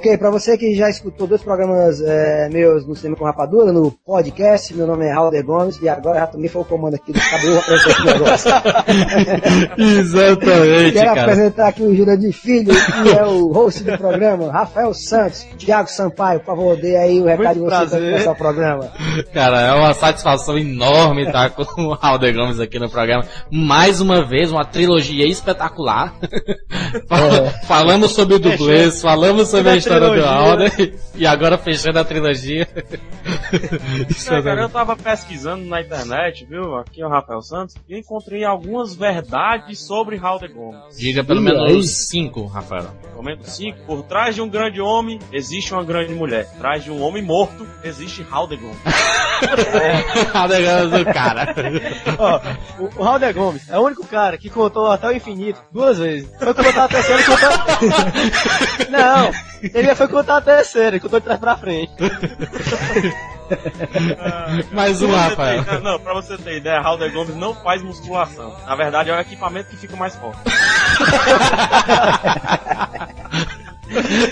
Ok, pra você que já escutou dois programas é, meus no Cinema com Rapadura, no podcast, meu nome é Raul de Gomes e agora já também foi o comando aqui do cabelo pra esse negócio. Exatamente, Quero cara. apresentar aqui o Jura de Filho, que é o host do programa, Rafael Santos, Thiago Sampaio, por favor, dê aí o recado de Muito você para começar o programa. Cara, é uma satisfação enorme estar com o Alder Gomes aqui no programa. Mais uma vez, uma trilogia espetacular. Fal- Falamos sobre o dublês, falamos sobre a História do. Alder e agora fechando a trilogia. Isso É, cara, é eu tava pesquisando na internet, viu? Aqui é o Rafael Santos, e encontrei algumas verdades sobre Raul de Gomes. Diga pelo menos cinco, Rafael. Comento 5. Por trás de um grande homem, existe uma grande mulher. Por trás de um homem morto, existe Raul de Gomes. Alder Gomes do cara. Ó, o, o de Gomes é o único cara que contou até o infinito duas vezes. Foi contar a terceira e contou. Não, ele já foi contar a terceira e contou de trás pra frente. Mais um, Pra Rafael. ter- não, pra você ter ideia, Raul de Gomes não faz musculação. Na verdade, é o equipamento que fica mais forte.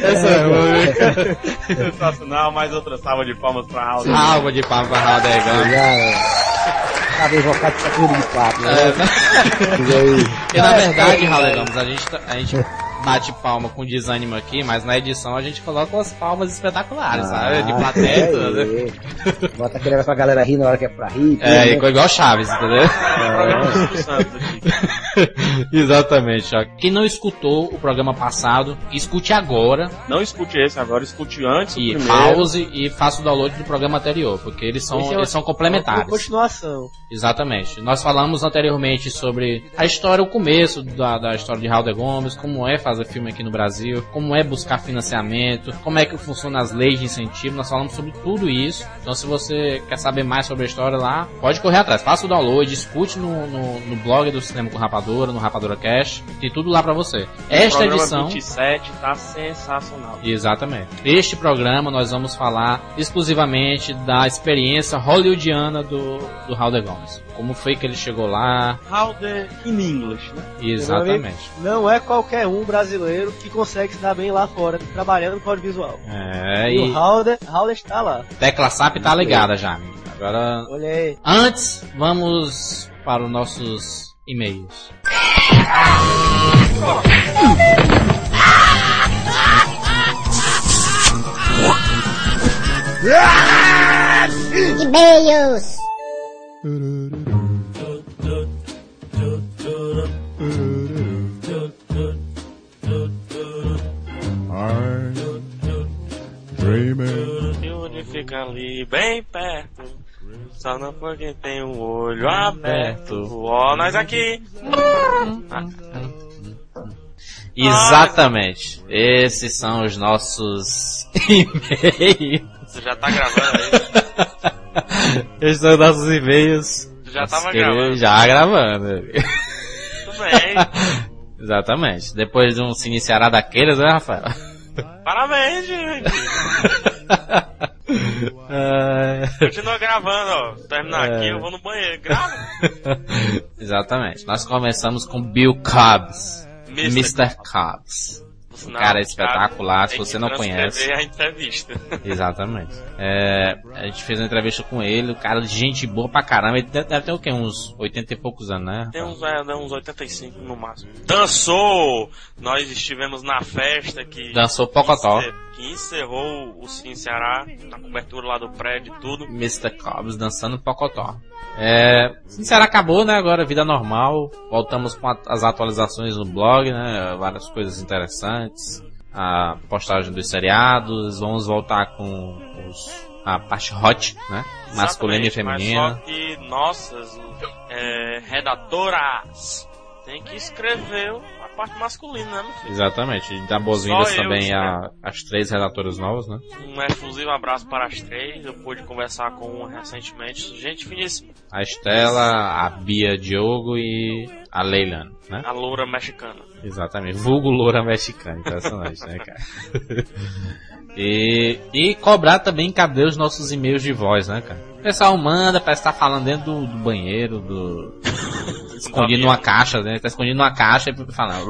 Essa é boa. Sensacional, mais outra salva de palmas pra Gomes. Salva de palmas para Alder Gomes. Tava invocado pra tudo de papo, né? É, né? E aí? Porque na verdade, Raul Gomes, a gente, tá- a gente bate palma com desânimo aqui, mas na edição a gente coloca umas palmas espetaculares, sabe? De plateia e tudo. né? Bota aquele negócio pra galera rir na hora que é pra rir. É, né? igual Chaves, entendeu? É. Exatamente, ó. Quem não escutou o programa passado, escute agora Não escute esse agora, escute antes e pause e faça o download do programa anterior, porque eles são, é eles são Uma complementares. continuação. Exatamente. Nós falamos anteriormente sobre a história, o começo da, da história de Raul de Gomes, como é fazer filme aqui no Brasil, como é buscar financiamento, como é que funcionam as leis de incentivo. Nós falamos sobre tudo isso. Então, se você quer saber mais sobre a história lá, pode correr atrás. Faça o download, escute no, no, no blog do Cinema com Rapadura, no Rapadura Cash. Tem tudo lá pra você. Esta edição. 27 tá sensacional. Exatamente. Este programa nós vamos falar exclusivamente da experiência hollywoodiana do, do Raul de Gomes. Como foi que ele chegou lá? How the in English, né? Exatamente. Não é qualquer um brasileiro que consegue se dar bem lá fora, trabalhando com audiovisual. É, E o e Raul Raul está lá. Tecla SAP tá ligada já, amigo. Agora, Olha aí. antes, vamos para os nossos e-mails. E-mails. Dreaming. Fica ali, bem perto. Só não foi quem tem um olho aberto. Ó, nós aqui. Ah, Exatamente. Esses são os nossos e-mails. você já tá gravando aí? Os nossos e-mails. Já tava gravando. Já gravando. Tudo bem. Exatamente. Depois de um se iniciará daqueles, né, Rafael? Parabéns, gente. Continua gravando, ó. Terminar É. aqui, eu vou no banheiro. Grava. Exatamente. Nós começamos com Bill Cobbs. Mr. Mr. Cobbs. Cara é espetacular, se tem você não conhece. a entrevista. Exatamente. É, a gente fez uma entrevista com ele, o cara de gente boa pra caramba. Ele deve ter o quê? Uns 80 e poucos anos, né? Tem uns, é, uns 85 no máximo. Dançou! Nós estivemos na festa que. Dançou Pocotó. encer- Que encerrou o Sim Ceará, na cobertura lá do prédio e tudo. Mr. Cobbs dançando Pocotó. É, Sincero, acabou, né? Agora vida normal. Voltamos com as atualizações no blog, né? Várias coisas interessantes. A postagem dos seriados. Vamos voltar com os, a parte hot, né? Masculina e feminina. Mas só que nossas é, redadoras têm que escrever parte masculina, né? Exatamente. Dá boas-vindas também a, escrevo. as três redatoras novas, né? Um exclusivo abraço para as três. Eu pude conversar com uma recentemente. Gente finíssima. A Estela, a Bia Diogo e a Leilani, né? A loura mexicana. Exatamente. Vulgo loura mexicana. Impressionante, né, cara? E, e cobrar também cadê os nossos e-mails de voz, né, cara? O pessoal manda, parece que tá falando dentro do, do banheiro, do. escondido numa caixa, né? Tá escondido numa caixa e falando.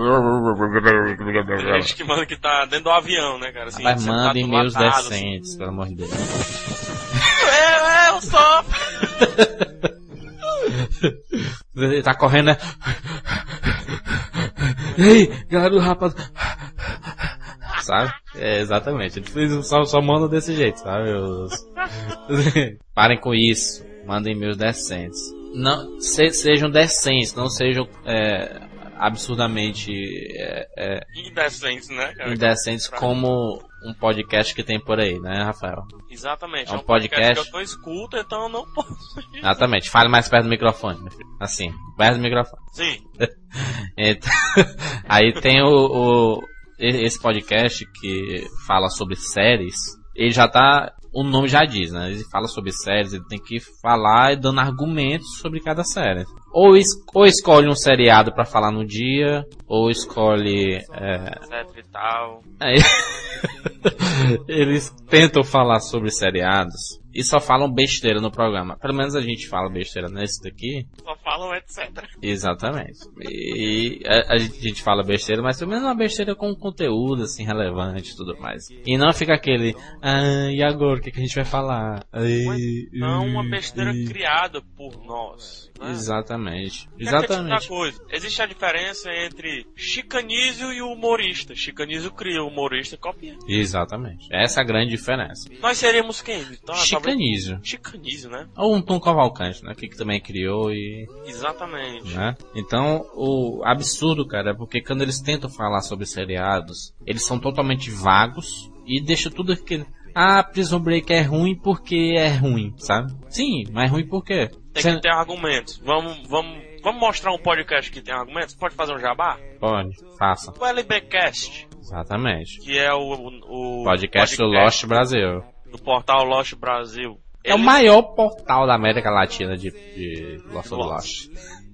Tem gente que manda que tá dentro do avião, né, cara? Assim, Mas sentado manda e-mails assim. decentes, pelo amor de Deus. É, é, eu só. Ele tá correndo, né? Ei, galera do rapaz. Sabe? É, exatamente. Eles só, só mandam desse jeito, sabe? Os- Parem com isso. Mandem e-mails decentes. Não, se- sejam decentes, não sejam é, absurdamente é, é, Indecentes, né, cara? indecentes como um podcast que tem por aí, né, Rafael? Exatamente. É É um um podcast, podcast. que eu não escuto, então eu não posso. Exatamente. Fale mais perto do microfone, meu filho. Assim, perto do microfone. Sim. Então, aí tem o, o- esse podcast que fala sobre séries. Ele já tá, o nome já diz, né? Ele fala sobre séries, ele tem que falar dando argumentos sobre cada série. Ou, es- ou escolhe um seriado pra falar no dia, ou escolhe é, e. Aí, eles tentam falar sobre seriados e só falam besteira no programa. Pelo menos a gente fala besteira nesse daqui. Só falam etc. Exatamente. E a, a gente, a gente fala besteira, mas pelo menos uma besteira com conteúdo, assim, relevante e tudo mais. E não fica aquele, ah, e agora, o que, que a gente vai falar? Não uma ai, besteira ai." criada por nós. Né? Exatamente. Da Exatamente. coisa. Existe a diferença entre chicanísio e humorista. Chicanísio cria, humorista copia. Exatamente. Essa é a grande diferença. Nós seríamos quem? Então, talvez- Chicanísio. Chicanísio, né? Ou um Tom Cavalcante, né? Que também criou e Exatamente. né? Então, o absurdo, cara, é porque quando eles tentam falar sobre seriados, eles são totalmente vagos e deixam tudo aquele. Ah, Prison Break é ruim porque é ruim, sabe? Sim, mas ruim por quê? Tem Você- que ter argumentos. Vamos, vamos, vamos mostrar um podcast que tem argumentos? Pode fazer um jabá? Pode, faça. O LBcast, Exatamente. que é o, o, o Podcast do Lost Brasil. do portal Lost Brasil. É o maior portal da América Latina de, de Lost Lost.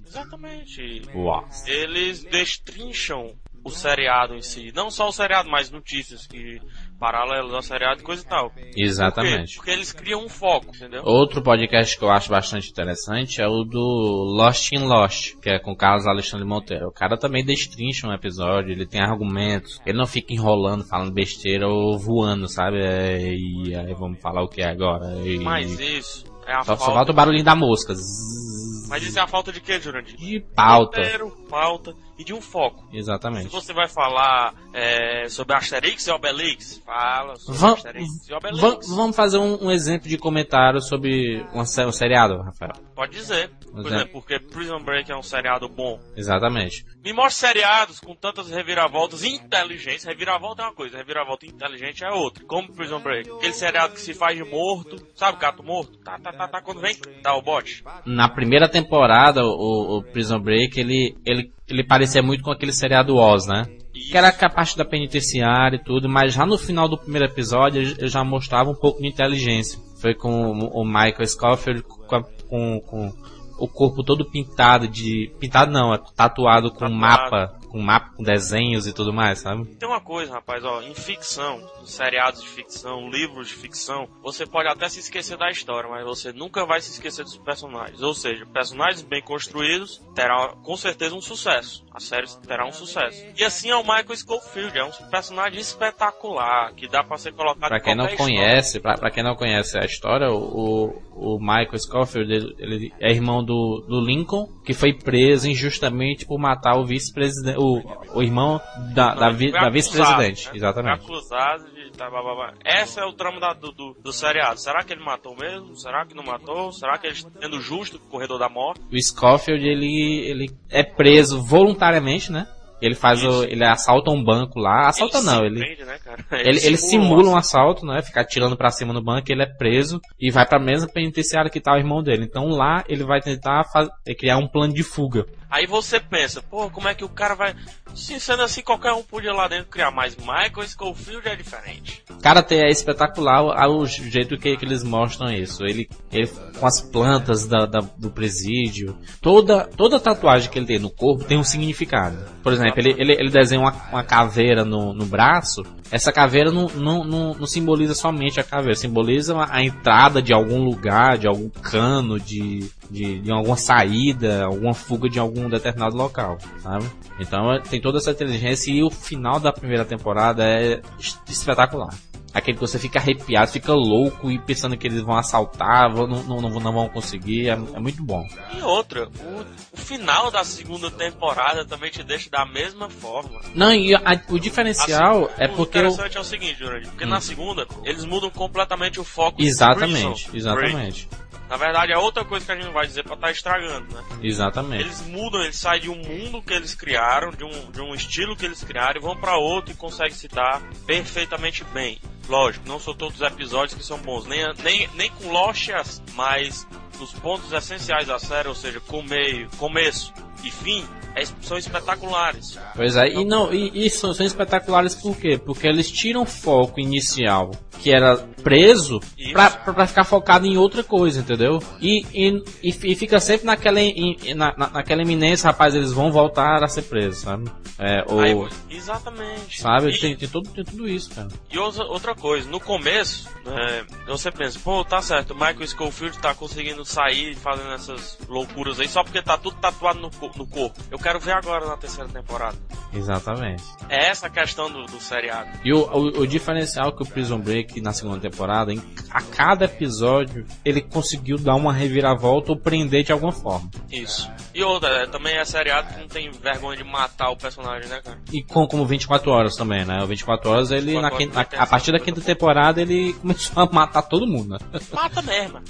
Exatamente. Lost. Eles destrincham o seriado em si. Não só o seriado, mas notícias que paralelas ao seriado e coisa e tal. Por? Exatamente. Porque eles criam um foco, entendeu? Outro podcast que eu acho bastante interessante é o do Lost in Lost, que é com Carlos Alexandre Monteiro. O cara também destrincha um episódio, ele tem argumentos, ele não fica enrolando, falando besteira ou voando, sabe? É, E aí vamos falar o que é agora. E... Mas isso é a Só, só falta. falta o barulhinho da mosca. Zzz. Mas isso é a falta de quê, Jurandir? De pauta. Roteiro, pauta e de um foco. Se Exatamente. você vai falar é, sobre Asterix e Obelix, fala sobre Asterix e Obelix. Va- vamos fazer um, um exemplo de comentário sobre um, um seriado, Rafael. Pode dizer. Por Pois é. exemplo, porque Prison Break é um seriado bom. Exatamente. Me mostre seriados com tantas reviravoltas inteligentes. Reviravolta é uma coisa, reviravolta inteligente é outra. Como Prison Break. Aquele seriado que se faz de morto. Sabe gato morto? Tá, tá, tá, tá. Quando vem, tá o bote. na primeira temporada, o, o Prison Break, ele, ele, ele parecia muito com aquele seriado Oz, né? Que era a parte da penitenciária e tudo, mas já no final do primeiro episódio ele já mostrava um pouco de inteligência. Foi com o, o Michael Scofield com, a- com, com o corpo todo pintado de. Pintado não, é tatuado com Tatuado. mapa, com mapa, com desenhos e tudo mais, sabe? Tem uma coisa, rapaz, ó, em ficção, seriados de ficção, livros de ficção, você pode até se esquecer da história, mas você nunca vai se esquecer dos personagens. Ou seja, personagens bem construídos terão com certeza um sucesso. A série terá um sucesso. E assim é o Michael Schofield, é um personagem espetacular, que dá pra ser colocado Pra em quem não história. conhece, pra, pra quem não conhece a história, o, o Michael Scofield, ele, ele é irmão do, do Lincoln, que foi preso injustamente por matar o vice-presidente, o, o irmão da, da, vi- ele da vice-presidente. né? Exatamente. Foi acusado de tá, blá, blá, blá. Essa é o trama da- do, do, do seriado. Será que ele matou mesmo? Será que não matou? Será que ele está sendo justo com o corredor da morte? O Scofield, ele, ele é preso voluntariamente, né? Ele faz o, Isso. ele assalta um banco lá, assalta Ele não, ele, prende, né, cara? ele, ele simula um assalto, né? Fica atirando pra cima no banco, ele é preso e vai pra mesma penitenciária que tá o irmão dele. Então lá ele vai tentar criar um plano de fuga. Aí você pensa, pô, como é que o cara vai. Sim, sendo assim, qualquer um podia lá dentro criar, mas Michael Schofield é diferente. Karate é espetacular o, o jeito que, que eles mostram isso. Ele, ele com as plantas da, da- do presídio. Toda, toda tatuagem que ele tem no corpo tem um significado. Por exemplo, ele, ele, ele desenha uma, uma caveira no, no braço. Essa caveira não, não, não, não simboliza somente a caveira, simboliza a entrada de algum lugar, de algum cano, de, de, de alguma saída, alguma fuga de algum determinado local, sabe? Então é- tem toda essa inteligência e o final da primeira temporada é es- espetacular. Aquele que você fica arrepiado, fica louco e pensando que eles vão assaltar, vão- não, não, não, vão conseguir, é, é muito bom. E outra, o, o final da segunda temporada também te deixa da mesma forma. Não, e a- o diferencial Assim, é porque o, interessante é o seguinte, Jurandir, porque na segunda eles mudam completamente o foco. Exatamente, Prison exatamente. Na verdade é outra coisa que a gente não vai dizer pra estar estragando, né? exatamente. Eles mudam, eles saem de um mundo que eles criaram, de um, de um estilo que eles criaram, e vão pra outro e conseguem se dar perfeitamente bem. Lógico, não são todos os episódios que são bons, nem, nem, nem com Lost, mas nos pontos essenciais da série, ou seja, com meio, começo e fim, é- são espetaculares. Pois é, e não, e, e são, são espetaculares por quê? Porque eles tiram o foco inicial, que era preso, pra, pra, pra ficar focado em outra coisa, entendeu? E, e, e, fi- fica sempre naquela, em- na, na- naquela iminência, rapaz, eles vão voltar a ser presos, sabe? É, ou, Aí, exatamente. sabe? E- Tem, tem, tudo, tem tudo isso, cara. E outra, coisa, no começo, né, você pensa, pô, tá certo, o Michael Schofield tá conseguindo sair fazendo essas loucuras aí só porque tá tudo tatuado no, no corpo. Eu quero ver agora na terceira temporada. Exatamente. É essa a questão do, do seriado. E o, o, o diferencial que o Prison Break na segunda temporada, em, a cada episódio, ele conseguiu dar uma reviravolta ou prender de alguma forma. Isso. E outra, é, também é seriado que não tem vergonha de matar o personagem, né, cara? E com, como 24 horas também, né? O 24 horas, ele, 24 na quinta- a essa partir da quinta temporada, ele começou a matar todo mundo, né? Mata mesmo.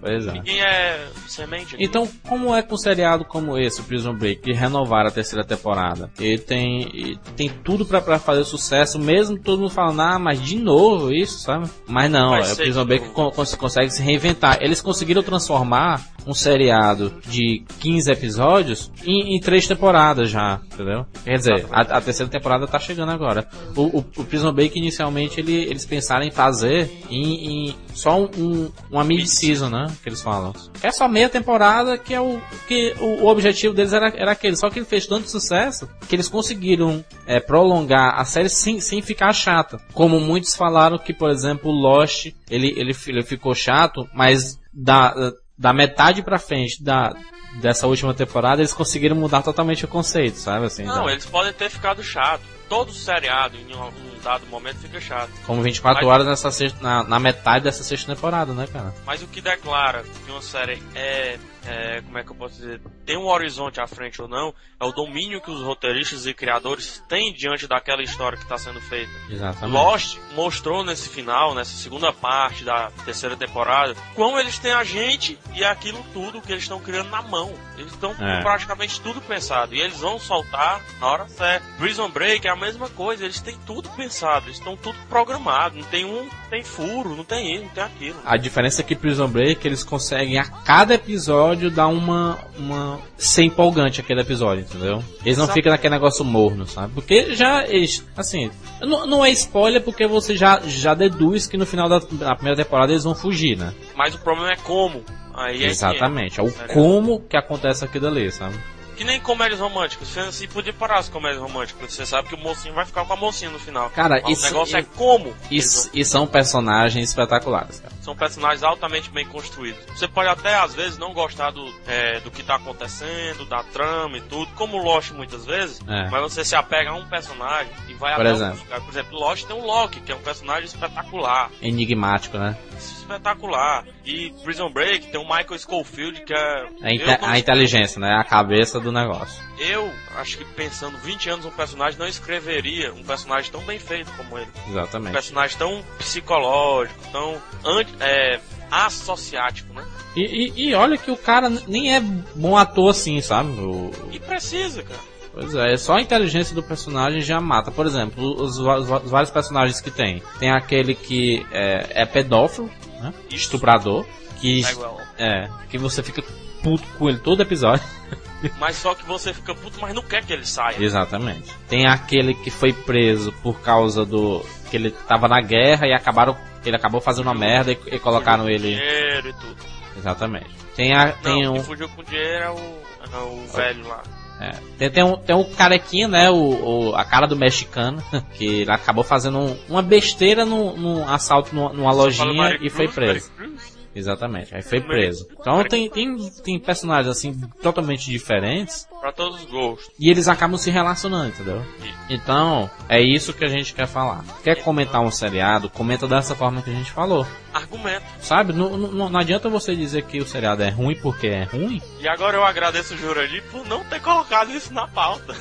Pois é. Ninguém é semente. aqui. Então, como é com um seriado como esse, Prison Break, que renovaram a terceira temporada? Ele tem, ele tem tudo pra fazer sucesso, mesmo todo mundo falando, ah, mas de novo isso, sabe? Mas não, Vai é, o Prison Break con- cons- consegue se reinventar. Eles conseguiram transformar um seriado de 15 episódios em, em três temporadas já, entendeu? Quer dizer, a, a terceira temporada tá chegando agora. O, o, o Prison Break, inicialmente, ele- eles pensaram em fazer em, em só um, um- uma mid-season, né? Que eles falam. É só meia temporada que é o que o, o objetivo deles era, era aquele. Só que ele fez tanto sucesso que eles conseguiram é, prolongar a série sem, sem ficar chata. Como muitos falaram que, por exemplo, Lost, ele, ele, ele ficou chato, mas da, da metade pra frente da, dessa última temporada eles conseguiram mudar totalmente o conceito, sabe? Assim, Não, da- eles podem ter ficado chato. Todo seriado, em um dado momento, fica chato. Como 24 Mas- horas nessa sexta, na, na metade dessa sexta temporada, né, cara? Mas o que declara que uma série é, é, como é que eu posso dizer, tem um horizonte à frente ou não, é o domínio que os roteiristas e criadores têm diante daquela história que está sendo feita. Exatamente. Lost mostrou nesse final, nessa segunda parte da terceira temporada, como eles têm a gente e aquilo tudo que eles estão criando na mão. Eles estão É. praticamente tudo pensado e eles vão soltar na hora certa. Prison Break é a mesma coisa, eles têm tudo pensado, eles estão tudo programado, não tem um, tem furo, não tem isso, não tem aquilo. A diferença é que Prison Break eles conseguem a cada episódio dar uma uma ser empolgante aquele episódio, entendeu? Eles não Exato. ficam naquele negócio morno, sabe? Porque já eles, assim, não, não é spoiler porque você já já deduz que no final da, da primeira temporada eles vão fugir, né? Mas o problema é como. Aí é que Exatamente. É o Sério? como que acontece aquilo ali, sabe? Que nem comédias românticas. Assim, podia parar as comédias românticas. Você sabe que o mocinho vai ficar com a mocinha no final. Cara, Mas isso- o negócio é isso- como. E, eles e são personagens espetaculares, cara. São personagens altamente bem construídos. Você pode até, às vezes, não gostar do, é, do que tá acontecendo, da trama e tudo, como Lost muitas vezes, É. mas você se apega a um personagem e vai Por até exemplo. um lugar. Por exemplo, Lost tem o Loki, que é um personagem espetacular. Enigmático, né? Espetacular. E Prison Break tem o Michael Schofield, que é. A, inte- a inteligência, né? A cabeça do negócio. eu acho que pensando 20 anos um personagem, não escreveria um personagem tão bem feito como ele. Um Exatamente. personagem tão psicológico, tão anti, é, associático, né? E, e- e olha que o cara nem é bom ator assim, sabe? O- E precisa, cara. Pois é, só a inteligência do personagem já mata. Por exemplo, os, os os vários personagens que tem. Tem aquele que é, é pedófilo, né? estuprador. que, Bagwell. é, que você fica puto com ele todo episódio. Mas só que você fica puto, mas não quer que ele saia. Exatamente. Tem aquele que foi preso por causa do. que ele tava na guerra e acabaram. Ele acabou fazendo uma merda e, e colocaram Fugiu com ele. Dinheiro e tudo. Exatamente. Tem, a, tem não, um. fugiu com dinheiro é o, é o velho lá. É. Tem, tem um, tem um carequinha, né? O, o- a cara do mexicano, que ele acabou fazendo um- uma besteira num, num assalto numa, numa lojinha e foi preso. Cruz. Exatamente, aí foi preso. Então tem, tem, tem personagens assim totalmente diferentes Pra todos os gostos. e eles acabam se relacionando, entendeu? Então, é isso que a gente quer falar. Quer comentar um seriado? Comenta dessa forma que a gente falou. Argumento. Sabe? Não, não, não adianta você dizer que o seriado é ruim porque é ruim. E agora eu agradeço o Jurandir por não ter colocado isso na pauta.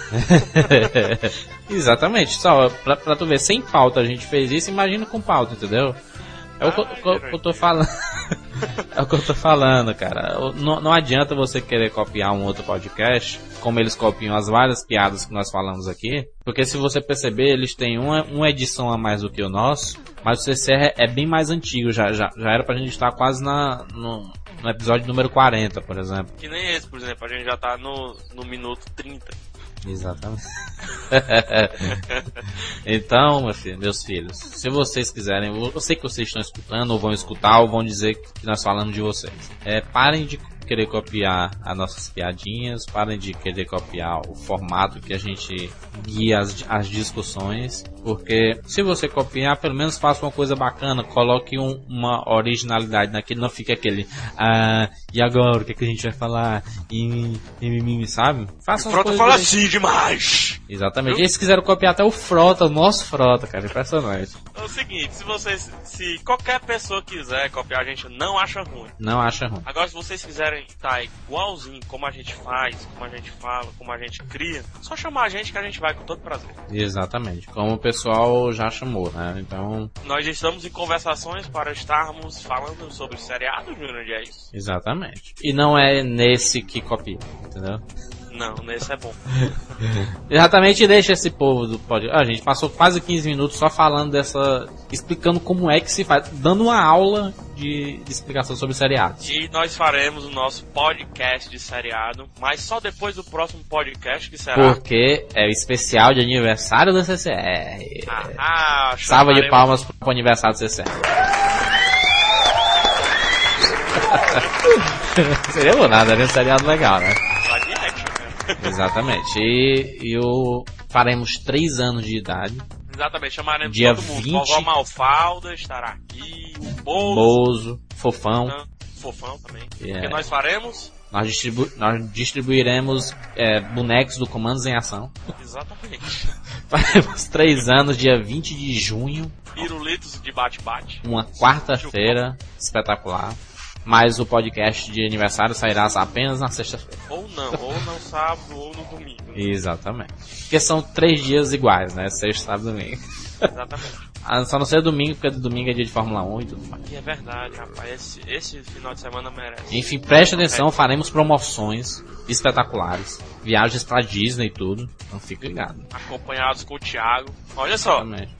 Exatamente, só pra, pra tu ver, sem pauta a gente fez isso, imagina com pauta, entendeu? É o que eu- Ai, que eu, que eu tô falando. é o que eu tô falando, cara. Não, não adianta você querer copiar um outro podcast, como eles copiam as várias piadas que nós falamos aqui, porque se você perceber, eles têm uma, uma edição a mais do que o nosso, mas o CCR é bem mais antigo, já, já, já era pra gente estar quase na, no, no episódio número 40, por exemplo. Que nem esse, por exemplo. A gente já tá no, no minuto 30. Exatamente. então, meu filho, meus filhos, se vocês quiserem, eu sei que vocês estão escutando, ou vão escutar, ou vão dizer que nós falamos de vocês. É, parem de querer copiar as nossas piadinhas, parem de querer copiar o formato que a gente guia as, as discussões, porque se você copiar, pelo menos faça uma coisa bacana, coloque um- uma originalidade naquele, não fique aquele, ah, e agora, o que, é que a gente vai falar? E, e, sabe? Faça umas Frota coisas fala direitinho. assim demais! Exatamente. Eles quiseram copiar até o Frota, o nosso Frota, cara. Impressionante. É o seguinte, se vocês. Se qualquer pessoa quiser copiar a gente, não acha ruim. Não acha ruim. Agora, se vocês quiserem estar igualzinho como a gente faz, como a gente fala, como a gente cria, só chamar a gente que a gente vai com todo prazer. Exatamente. Como o pessoal já chamou, né? Então, Nós estamos em conversações para estarmos falando sobre seriado, Jurandir, é isso? exatamente. E não é nesse que copia, entendeu? Não, nesse é bom. Exatamente, deixa esse povo do podcast. A gente passou quase 15 minutos só falando dessa. explicando como é que se faz. dando uma aula de, de explicação sobre seriados. E nós faremos o nosso podcast de seriado, mas só depois do próximo podcast que será. Porque é o especial de aniversário da CCR. Ah, Salva de palmas pro aniversário do CCR. Seria bom nada, né? Um seriado legal, né? Exatamente. E, e o faremos 3 anos de idade. Exatamente, chamaremos Dia todo mundo. 20. Vovó Malfalda estará aqui, o Bozo, Bozo, Fofão. Fofão também. Yeah. Porque nós faremos. Nós, distribu nós distribuiremos é, bonecos do Comandos em Ação. Exatamente. Faremos 3 anos, dia 20 de junho. Pirulitos de bate-bate. Uma quarta-feira espetacular. Mas o podcast de aniversário sairá apenas na sexta-feira. Ou não, ou no sábado, ou no domingo. Exatamente. Porque são três dias iguais, né? Sexta, sábado e domingo. Exatamente. Ah, Só não ser domingo, porque domingo é dia de Fórmula 1 e tudo mais. E é verdade, rapaz. Esse, esse final de semana merece. Enfim, preste atenção, faremos promoções espetaculares. Viagens pra Disney e tudo. Então fique ligado. Acompanhados com o Thiago. Olha só, Exatamente.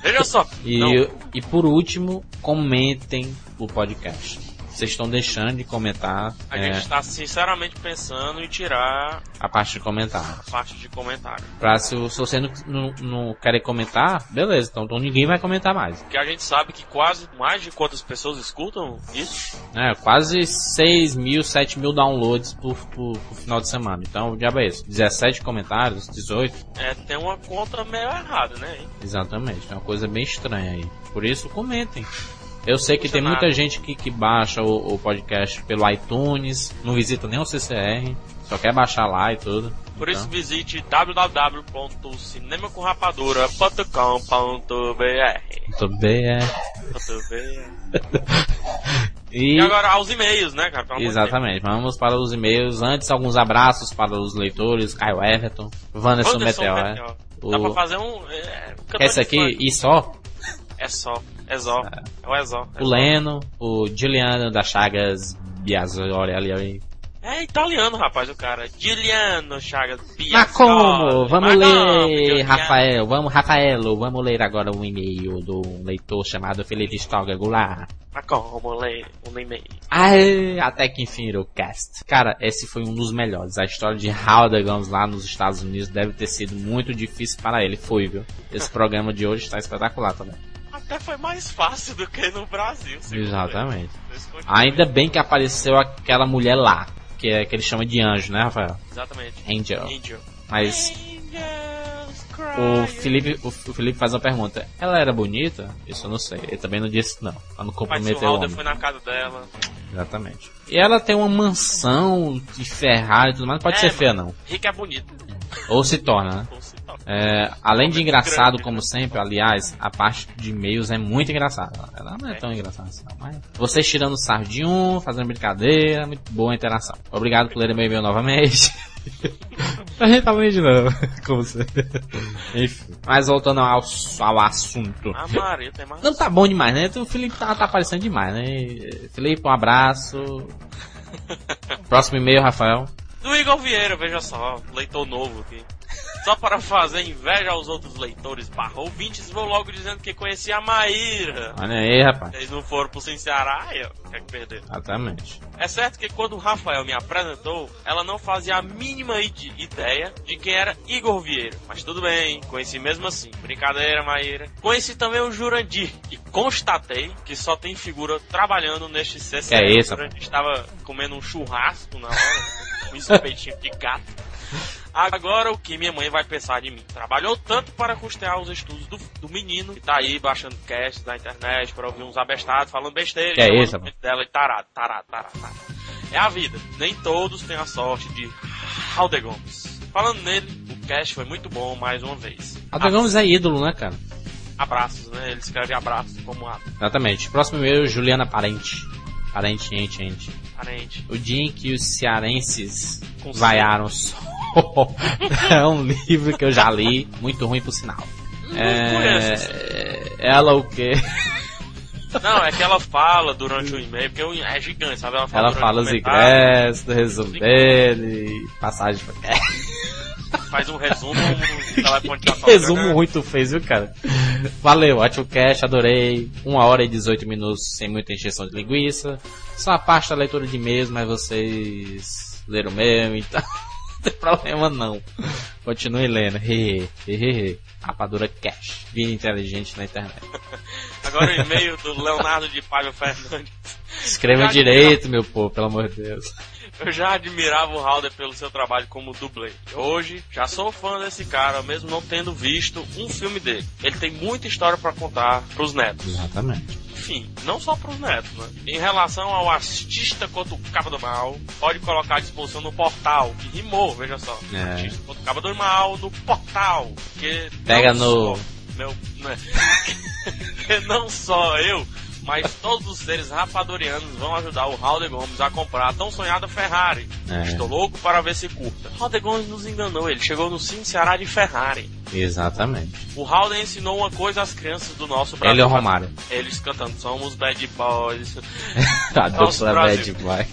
veja só. E, Não, e por último, comentem o podcast. Vocês estão deixando de comentar a é, gente está sinceramente pensando em tirar a parte de comentário. a parte de comentário. Pra se, se você não, não, não querer comentar, beleza, então, então ninguém vai comentar mais. Porque a gente sabe que quase mais de quantas pessoas escutam isso. É, quase 6 mil, 7 mil downloads por, por, por final de semana. Então, o diabo é isso. 17 comentários, 18. É, tem uma conta meio errada, né? hein? Exatamente, é uma coisa bem estranha aí. Por isso, comentem. Eu sei que tem muita gente que, que baixa o, o podcast pelo iTunes, não visita nem o CCR, só quer baixar lá e tudo. Por isso Então, visite www.cinemacorrapadora.com.br Muito bem, é. E E, agora aos e-mails, né, cara? Pelo exatamente, vamos para os e-mails. Antes, alguns abraços para os leitores, Caio Everton, Vanessa Deus. Anderson Meteor. Meteor. O- Dá pra fazer um. É, Esse de aqui, e só, É só. É só. É o Exó. o Leno, o Juliano da Chagas Biazori ali. É italiano, rapaz, o cara. Giuliano Chagas Mas Piazzolla. como? Vamos Mas não, ler, Giuliano. Rafael, vamos, Rafaelo, vamos ler agora um e-mail do leitor chamado Felipe Stoga Goulart. Mas como ler um e-mail? Ai, até que enfim o cast. Cara, esse foi um dos melhores. A história de Howard Guns lá nos Estados Unidos deve ter sido muito difícil para ele. Foi, viu? Esse programa de hoje está espetacular também. Até foi mais fácil do que no Brasil. Exatamente. ele. Ainda bem que apareceu aquela mulher lá, que é que ele chama de anjo, né, Rafael? Exatamente. Angel. Angel. Mas o. Felipe, o, Felipe faz uma pergunta. Ela era bonita? Isso eu não sei. Ele também não disse não. Pra não Mas se o homem. foi na casa dela. Exatamente. E ela tem uma mansão de Ferrari e tudo mais. Não pode É, ser feia, não. Rick é bonito. Ou se torna, né? Ou. É, além de engraçado, como sempre, aliás, a parte de e-mails é muito engraçada. Ela não é, tão engraçada assim, não, mas vocês tirando sarro de um, fazendo brincadeira, muito boa a interação. Obrigado por ler meu e-mail novamente. Realmente não, como você. Enfim. Mas voltando ao, ao assunto. Ah, Maria, tem mais. Não tá bom demais, né? O Felipe tá, tá aparecendo demais, né? Felipe, um abraço. Próximo e-mail, Rafael. Do Igor Vieira, veja só, leitor novo aqui. Só para fazer inveja aos outros leitores barra ouvintes, vou logo dizendo que conheci a Maíra. Olha aí, rapaz. Eles não foram pro Sem Ceará, aí, ó, quer que perder. Exatamente. É certo que quando o Rafael me apresentou, ela não fazia a mínima ide- ideia de quem era Igor Vieira. Mas tudo bem, conheci mesmo assim. Brincadeira, Maíra. Conheci também o Jurandir e constatei que só tem figura trabalhando neste CC. É isso, estava comendo um churrasco na hora, com esse peitinho de gato. Agora o que minha mãe vai pensar de mim? Trabalhou tanto para custear os estudos do, do menino, que tá aí baixando casts na internet para ouvir uns abestados falando besteira. Que é isso, dela e tarado, tarado, tarado, tarado. É a vida. Nem todos têm a sorte de Alde Gomes. Falando nele, o cast foi muito bom mais uma vez. Aldo Gomes é ídolo, né, cara? Abraços, né? Ele escreve abraços como a Exatamente. Próximo e-mail, Juliana Parente. Parente, ente, ente. parente. O dia em que os cearenses Com vaiaram só. É um livro que eu já li, muito ruim por sinal. conheço É... Ela o quê? Não, é que ela fala durante o e-mail, porque é gigante, sabe? Ela fala, Ela fala os ingressos, do resumo dele, passagem pra Faz um resumo no telefone de resumo ruim tu fez, viu, cara? Valeu, ótimo cast, adorei. Uma hora e 18 minutos sem muita encheção de linguiça. Só a parte da leitura de e-mails, mas vocês leram mesmo, então tem problema não. Continue lendo. Hehe, hehe. Rapadura Cash. Vida inteligente na internet. Agora o e-mail do Leonardo de Paiva Fernandes. Escreva direito, meu povo, pelo amor de Deus. Eu já admirava o Halder pelo seu trabalho como dublê. Hoje, já sou fã desse cara, mesmo não tendo visto um filme dele. Ele tem muita história pra contar pros netos. Exatamente. Enfim, não só pros netos, né? Em relação ao artista quanto o Cabo do Mal, pode colocar à disposição no portal, que rimou, veja só. É. Artista quanto o Cabo do Mal no portal. Que Pega no- só Meu, né? que não só eu, mas todos os seres rapadorianos vão ajudar o Halder Gomes a comprar a tão sonhada Ferrari. É. Estou louco para ver se curta. Halder Gomes nos enganou, ele chegou no Sim Ceará de Ferrari. Exatamente. O Halder ensinou uma coisa às crianças do nosso Ele Brasil. é o Romário. Eles cantando Somos Bad Boys. A dupla Brasil. Bad Boy.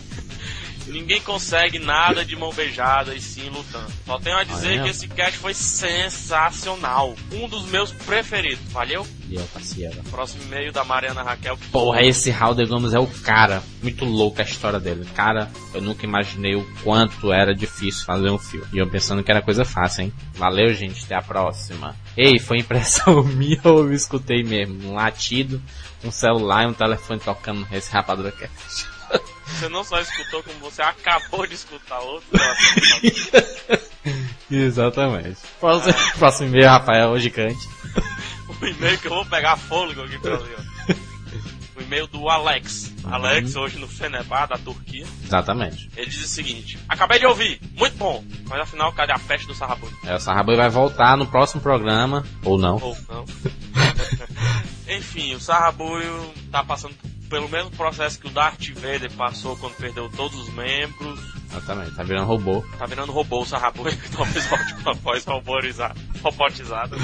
Ninguém consegue nada de mão beijada e sim lutando. Só tenho a dizer Olha. que esse cast foi sensacional. Um dos meus preferidos. Valeu? E eu parceiro. Próximo e-mail da Mariana Raquel. Porra, esse Halder Gomes é o cara. Muito louco a história dele. Cara, eu nunca imaginei o quanto era difícil fazer um filme. E eu pensando que era coisa fácil, hein? Valeu, gente. Até a próxima. Ei, foi impressão minha ou eu escutei mesmo? Um latido, um celular e um telefone tocando esse rapadura cast. Você não só escutou, como você acabou de escutar outro. Exatamente. Próximo, próximo e-mail, Rafael, o gigante. o e-mail que eu vou pegar fôlego aqui pra ler. ó. O e-mail do Alex. Alex, hoje no Fenerbah, da Turquia. Exatamente. Ele diz o seguinte: Acabei de ouvir, muito bom. Mas afinal, cadê a peste do Sarrabulho? É, o Sarraboi vai voltar no próximo programa. Ou não. Ou não. Enfim, o Sarrabulho tá passando pelo mesmo processo que o Darth Vader passou quando perdeu todos os membros. Exatamente. Tá virando robô. Tá virando robô o Sarrabulho, que talvez volte com uma voz robotizada. robotizada.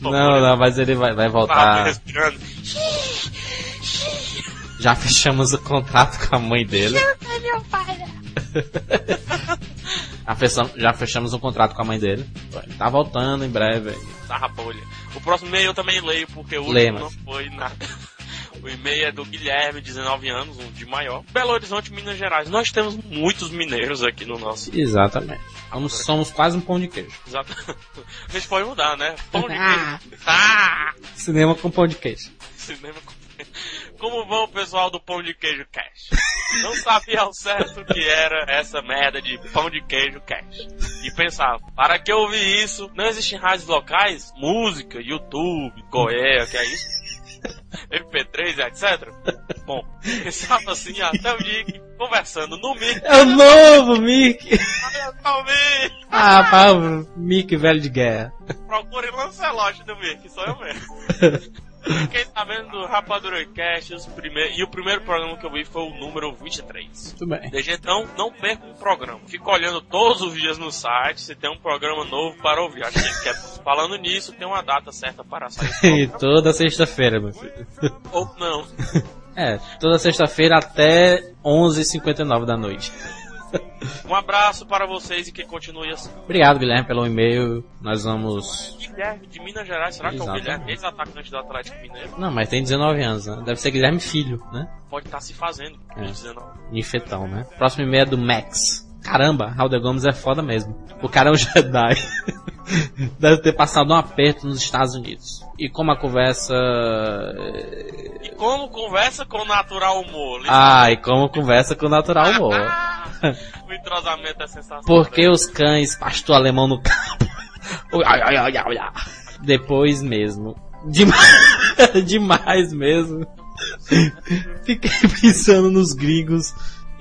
Não, não, mas ele vai, vai Sarrabulho voltar. respirando. Já fechamos o contato com a mãe dele. Já fechamos, já fechamos um contrato com a mãe dele. Ele tá voltando em breve. Sarra bolha. O próximo e-mail eu também leio, porque o último não foi nada. O e-mail é do Guilherme, 19 anos, um de maior. Belo Horizonte, Minas Gerais. Nós temos muitos mineiros aqui no nosso. Exatamente. Somos, somos quase um pão de queijo. Exato. A gente pode mudar, né? Pão de queijo. Ah! Cinema com pão de queijo. Cinema com- Como vão o pessoal do Pão de Queijo Cash? Não sabia ao certo o que era essa merda de Pão de Queijo Cash. E pensava, para que eu ouvir isso? Não existem rádios locais? Música, YouTube, Goiânia, que é isso? MP3, etc. Bom, pensava assim até o dia que, conversando no mic, É o novo Mickey! Ah, Pablo, Mickey velho de guerra. procure Lancelot no mic, sou eu mesmo. Fiquei sabendo do Rapadura Cast os e o primeiro programa que eu vi foi o número 23. Tudo bem. Desde então, não perca um programa. Fico olhando todos os dias no site se tem um programa novo para ouvir. Acho que é. Falando nisso, tem uma data certa para sair E toda sexta-feira, meu filho. Ou não. É, toda sexta-feira até 11h59 da noite. Um abraço para vocês e que continue assim. Obrigado, Guilherme, pelo e-mail. Nós vamos. Guilherme de Minas Gerais, será que é o. Guilherme, ex-atacante do Atlético Mineiro? Não, mas tem 19 anos, né? Deve ser Guilherme Filho, né? Pode estar se fazendo. É. 19. Infetão, né? Próximo e-mail é do Max. Caramba, Raul Gomes é foda mesmo. O cara é um Jedi. Deve ter passado um aperto nos Estados Unidos. E como a conversa. E como conversa com natural humor? Ah, e como conversa com natural humor. O entrosamento é sensacional. Porque os cães pastor alemão no campo. Depois mesmo. Demais, demais mesmo. Fiquei pensando nos gringos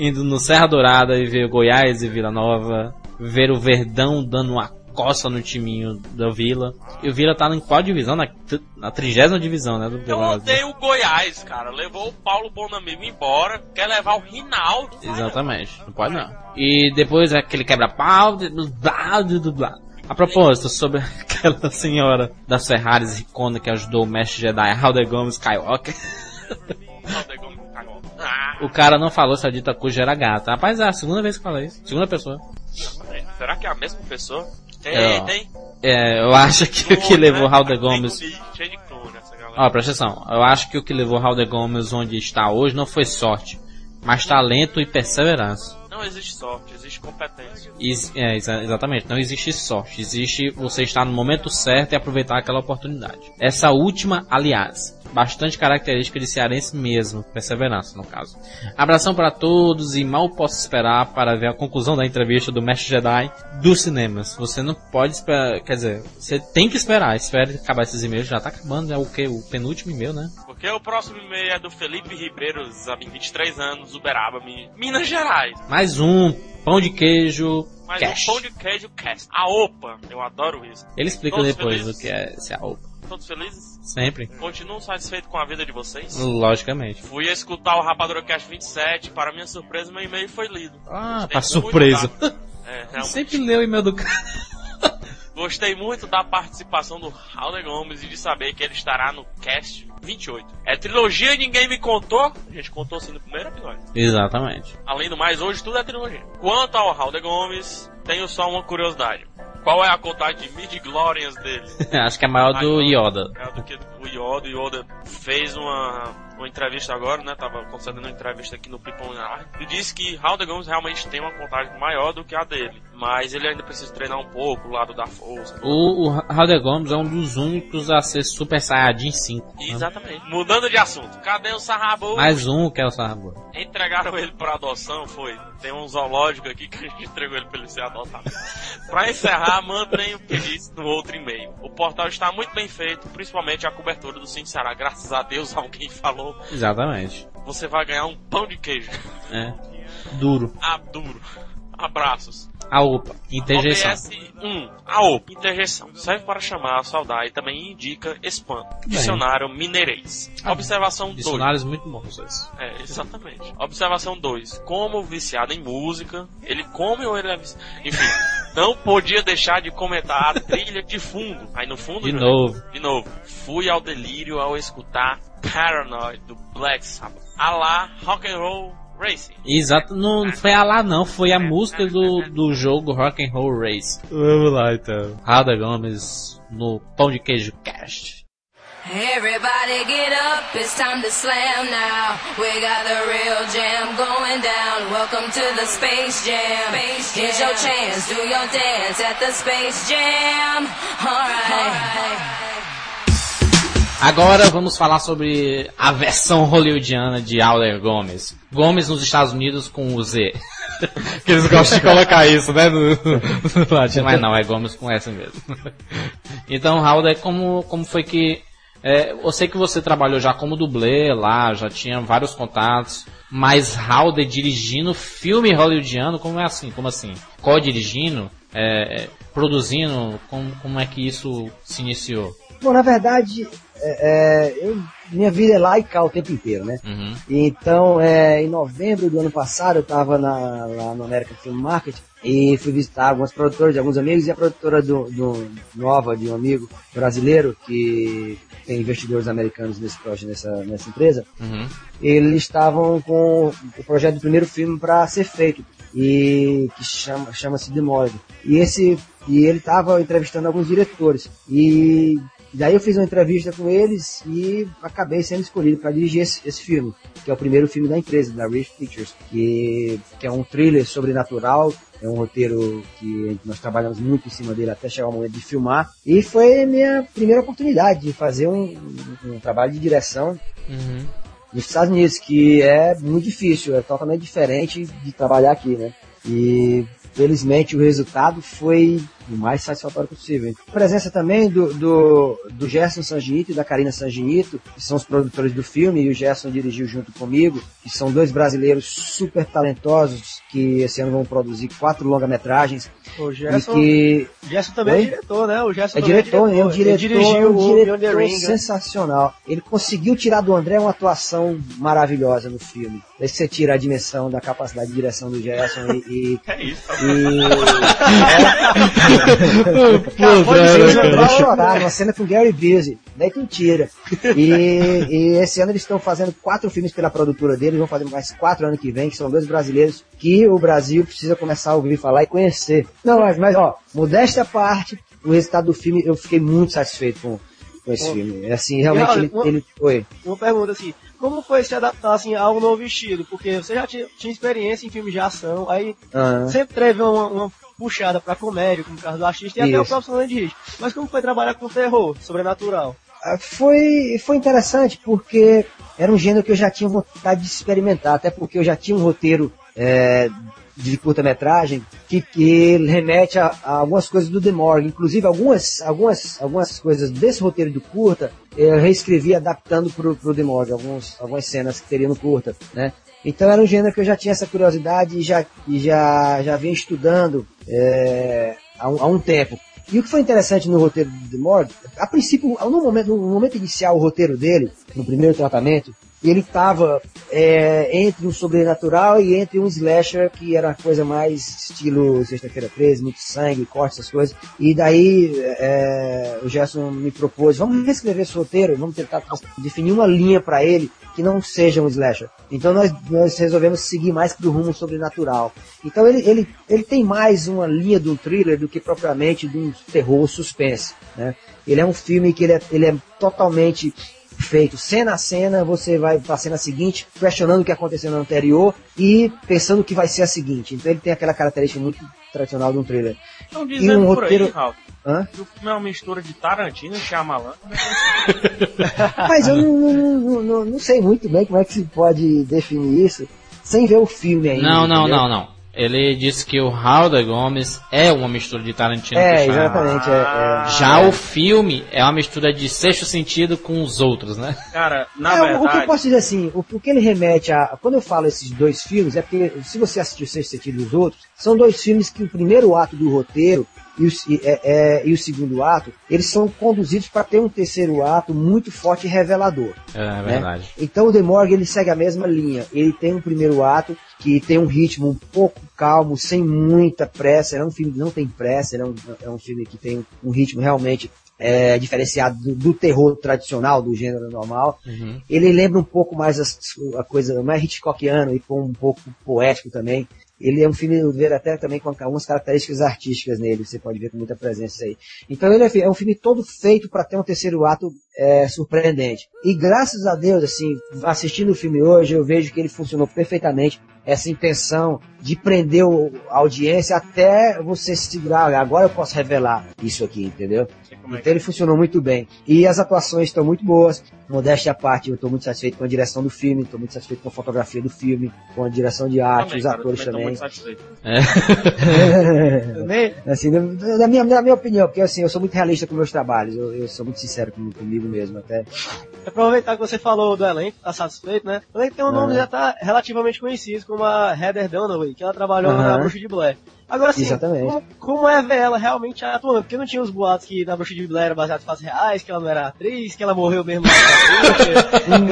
indo no Serra Dourada e ver Goiás e Vila Nova, ver o Verdão dando uma coça no timinho da Vila. E o Vila tá em qual divisão? Na, na trigésima divisão, né? Do Eu Vila odeio o Goiás, cara. Levou o Paulo Bonamigo embora. Quer levar o Rinaldo. Exatamente, não pode não. E depois aquele quebra-pau, de- blá, blá. A propósito, sobre aquela senhora das Ferraris ricona que ajudou o mestre Jedi Alder Gomes Skywalker, o cara não falou se a dita cuja era gata. Rapaz, é a segunda vez que fala isso. Segunda pessoa. é. Será que é a mesma pessoa? Tem, É, ó. tem. É, eu acho que o que levou Alder Gomes... Tem clone, Cheio de clone essa galera. Ó, presta atenção. Eu acho que o que levou Alder Gomes onde está hoje não foi sorte, mas talento e perseverança. Não existe sorte, existe competência. Is- é, exa- exatamente, não existe sorte, existe você estar no momento certo e aproveitar aquela oportunidade. Essa última, aliás, bastante característica de cearense mesmo, perseverança no caso. Abração para todos e mal posso esperar para ver a conclusão da entrevista do Mestre Jedi dos cinemas. Você não pode esperar, quer dizer, você tem que esperar, espere acabar esses e-mails, já tá acabando, é o que? O penúltimo e-mail, né? Porque o próximo e-mail é do Felipe Ribeiro, Zabim, 23 anos, Uberaba, Mi- Minas Gerais. Mais um, pão de queijo, Mas cash. um pão de queijo cast. A OPA, eu adoro isso. Ele explica Todos depois felizes? o que é esse AOPA. Todos felizes? Sempre. Continuam satisfeitos com a vida de vocês? Logicamente. Fui escutar o Rapadura Cast 27, para minha surpresa, meu e-mail foi lido. Ah, Gostei tá muito surpreso. da- É. Sempre leu o e-mail do cara. Gostei muito da participação do Raul Gomes e de saber que ele estará no cast 28. É trilogia e ninguém me contou. A gente contou assim no primeiro episódio. Exatamente. Além do mais, hoje tudo é trilogia. Quanto ao Raul Gomes, tenho só uma curiosidade. Qual é a contagem de mid-glorians dele? Acho que é maior do Yoda. É do que o Yoda. O Yoda fez uma, uma entrevista agora, né? Tava concedendo uma entrevista aqui no People Art. E disse que Raul Gomes realmente tem uma contagem maior do que a dele. Mas ele ainda precisa treinar um pouco o lado da força. O, o Halder Gomes é um dos únicos a ser Super Saiyajin 5. né? Exatamente. Mudando de assunto. Cadê o Sarrabu? Mais um que é o Sarrabu. Entregaram ele pra adoção, foi. Tem um zoológico aqui que a gente entregou ele pra ele ser adotado. pra encerrar, mandem o que disse no outro e-mail. O portal está muito bem feito, principalmente a cobertura do Sim Ceará. Graças a Deus alguém falou. Exatamente. Você vai ganhar um pão de queijo. É. Duro. Ah, duro. Abraços. A OPA. Interjeição. OBS 1. A OP. Interjeição. Serve para chamar a saudade e também indica spam. Dicionário mineirês. Observação 2. Dicionários muito bons esses. É, exatamente. Observação 2. Como viciado em música, ele come ou ele é viciado? Enfim, não podia deixar de comentar a trilha de fundo. Aí no fundo... De né? novo. De novo. Fui ao delírio ao escutar Paranoid do Black Sabbath. A lá, rock and roll, Racing. Exato, não foi a lá não, foi a música do, do jogo Rock and Roll Race. Vamos lá então. Rada Gomes no Pão de Queijo Cast. Everybody get up, it's time to slam now. We got the real jam going down. Welcome to the Space Jam. Here's your chance, do your dance at the Space Jam. Alright. Agora vamos falar sobre a versão hollywoodiana de Alder Gomes. Gomes nos Estados Unidos com o Z. que eles gostam de colocar isso, né? No, no mas não, é Gomes com S mesmo. então, Alder, como, como foi que é, eu sei que você trabalhou já como dublê lá, já tinha vários contatos, mas Halder dirigindo filme hollywoodiano, como é assim? Como assim? Co-dirigindo? É, produzindo? Como, como é que isso se iniciou? Bom, na verdade, é, é, eu, minha vida é lá e cá o tempo inteiro, né? Uhum. Então, é, em novembro do ano passado, eu estava lá no American Film Market e fui visitar algumas produtoras de alguns amigos e a produtora do, do nova de um amigo brasileiro que tem investidores americanos nesse projeto, nessa, nessa empresa. Uhum. Eles estavam com o projeto do primeiro filme para ser feito e que chama chama-se Demolid. E esse e ele estava entrevistando alguns diretores e Daí eu fiz uma entrevista com eles e acabei sendo escolhido para dirigir esse, esse, filme, que é o primeiro filme da empresa, da Rich Pictures, que, que é um thriller sobrenatural, é um roteiro que nós trabalhamos muito em cima dele até chegar o momento de filmar. E foi a minha primeira oportunidade de fazer um, um, um trabalho de direção uhum. nos Estados Unidos, que é muito difícil, é totalmente diferente de trabalhar aqui, né? E felizmente o resultado foi o mais satisfatório possível. A presença também do, do, do Gerson Sanginito e da Karina Sanginito, que são os produtores do filme, e o Gerson dirigiu junto comigo, que são dois brasileiros super talentosos, que esse ano vão produzir quatro longa-metragens. O Gerson, que... Gerson também Oi? é diretor, né? O Gerson É também diretor, é um diretor, Ele dirigiu um o diretor Ring, né? sensacional. Ele conseguiu tirar do André uma atuação maravilhosa no filme. Daí você tira a dimensão da capacidade de direção do Gerson e, e, É isso. e O André chorar numa cena com Gary Busey. Daí tu tira. E, e esse ano eles estão fazendo quatro filmes pela produtora deles, vão fazer mais quatro ano que vem, que são dois brasileiros que o Brasil precisa começar a ouvir falar e conhecer. Não, mas, mas ó, modéstia à parte, o resultado do filme, eu fiquei muito satisfeito com, com esse Ó. filme. É Assim, realmente olha, ele, uma- ele. Oi. Uma pergunta assim, como foi se adaptar assim, a um novo estilo? Porque você já tinha, tinha experiência em filmes de ação, aí Ah, sempre teve uma, uma puxada pra comédia, como o caso do artista, e até o Isso. próprio Solange Rich. Mas como foi trabalhar com terror, sobrenatural? Ah, Foi, foi interessante porque era um gênero que eu já tinha vontade de experimentar, até porque eu já tinha um roteiro é, de curta-metragem que, que remete a, a algumas coisas do The Morgue, inclusive algumas, algumas, algumas coisas desse roteiro do curta eu reescrevi adaptando pro, pro The Morgue, alguns, algumas cenas que teria no curta, né? Então era um gênero que eu já tinha essa curiosidade e já, e já, já vinha estudando é, há, um, há um tempo. E o que foi interessante no roteiro The Morgue, a princípio, no momento, no momento inicial, o roteiro dele, no primeiro tratamento, ele estava entre um sobrenatural e entre um slasher, que era uma coisa mais estilo Sexta-feira 13, muito sangue, corte, essas coisas. E daí é, o Gerson me propôs, vamos reescrever esse roteiro, vamos tentar definir uma linha para ele que não seja um slasher. Então nós, nós resolvemos seguir mais pro rumo sobrenatural. Então ele, ele, ele tem mais uma linha de um thriller do que propriamente de um terror suspense. Né? Ele é um filme que ele é, ele é totalmente feito cena a cena, você vai para a cena seguinte, questionando o que aconteceu na anterior e pensando o que vai ser a seguinte. Então ele tem aquela característica muito tradicional de um thriller. Estão E dizendo um por aí, roteiro- Raul, Hã? que o filme é uma mistura de Tarantino e Shyamalan. Mas eu não, não, não, não- não sei muito bem como é que se pode definir isso sem ver o filme ainda. Não, não, entendeu? não, não. Ele disse que o Halder Gomes é uma mistura de Tarantino É, com exatamente. É, é. Já o filme é uma mistura de sexto sentido com os outros, né? Cara, na É, o- o que eu verdade, posso dizer assim, o, o que ele remete a. Quando eu falo esses dois filmes, é porque se você assistiu o Sexto Sentido e os outros, são dois filmes que o primeiro ato do roteiro e o, e- é- é- e o segundo ato, eles são conduzidos para ter um terceiro ato muito forte e revelador. É verdade. Então o The Morgue ele segue a mesma linha. Ele tem um primeiro ato que tem um ritmo um pouco calmo, sem muita pressa. Ele é um filme que não tem pressa, ele é um, é um filme que tem um ritmo realmente é, diferenciado do, do terror tradicional, do gênero normal. Uhum. Ele lembra um pouco mais as- a coisa mais Hitchcockiano e com um pouco poético também. Ele é um filme, ver até também com algumas características artísticas nele, você pode ver com muita presença aí. Então ele é, é um filme todo feito para ter um terceiro ato é, surpreendente. E graças a Deus, assim, assistindo o filme hoje, eu vejo que ele funcionou perfeitamente. Essa intenção de prender a audiência até você se segurar. Agora eu posso revelar isso aqui, entendeu? Como é Então ele funcionou muito bem. E as atuações estão muito boas. Modéstia à parte, eu estou muito satisfeito com a direção do filme, estou muito satisfeito com a fotografia do filme, com a direção de arte, Também, os cara, atores também. muito satisfeito. Nem, assim, na, na minha, na minha opinião, porque assim, eu sou muito realista com meus trabalhos, eu, eu sou muito sincero com, comigo mesmo até. Aproveitar que você falou do elenco, tá satisfeito, né? O elenco tem um nome Ah. que já tá relativamente conhecido, como a Heather Dunaway, que ela trabalhou na Aham. Bruxa de Blair. Agora sim, como, como é ver ela realmente atuando? Porque não tinha os boatos que na Bruxa de Blair era baseado em fatos reais, que ela não era atriz, que ela morreu mesmo. na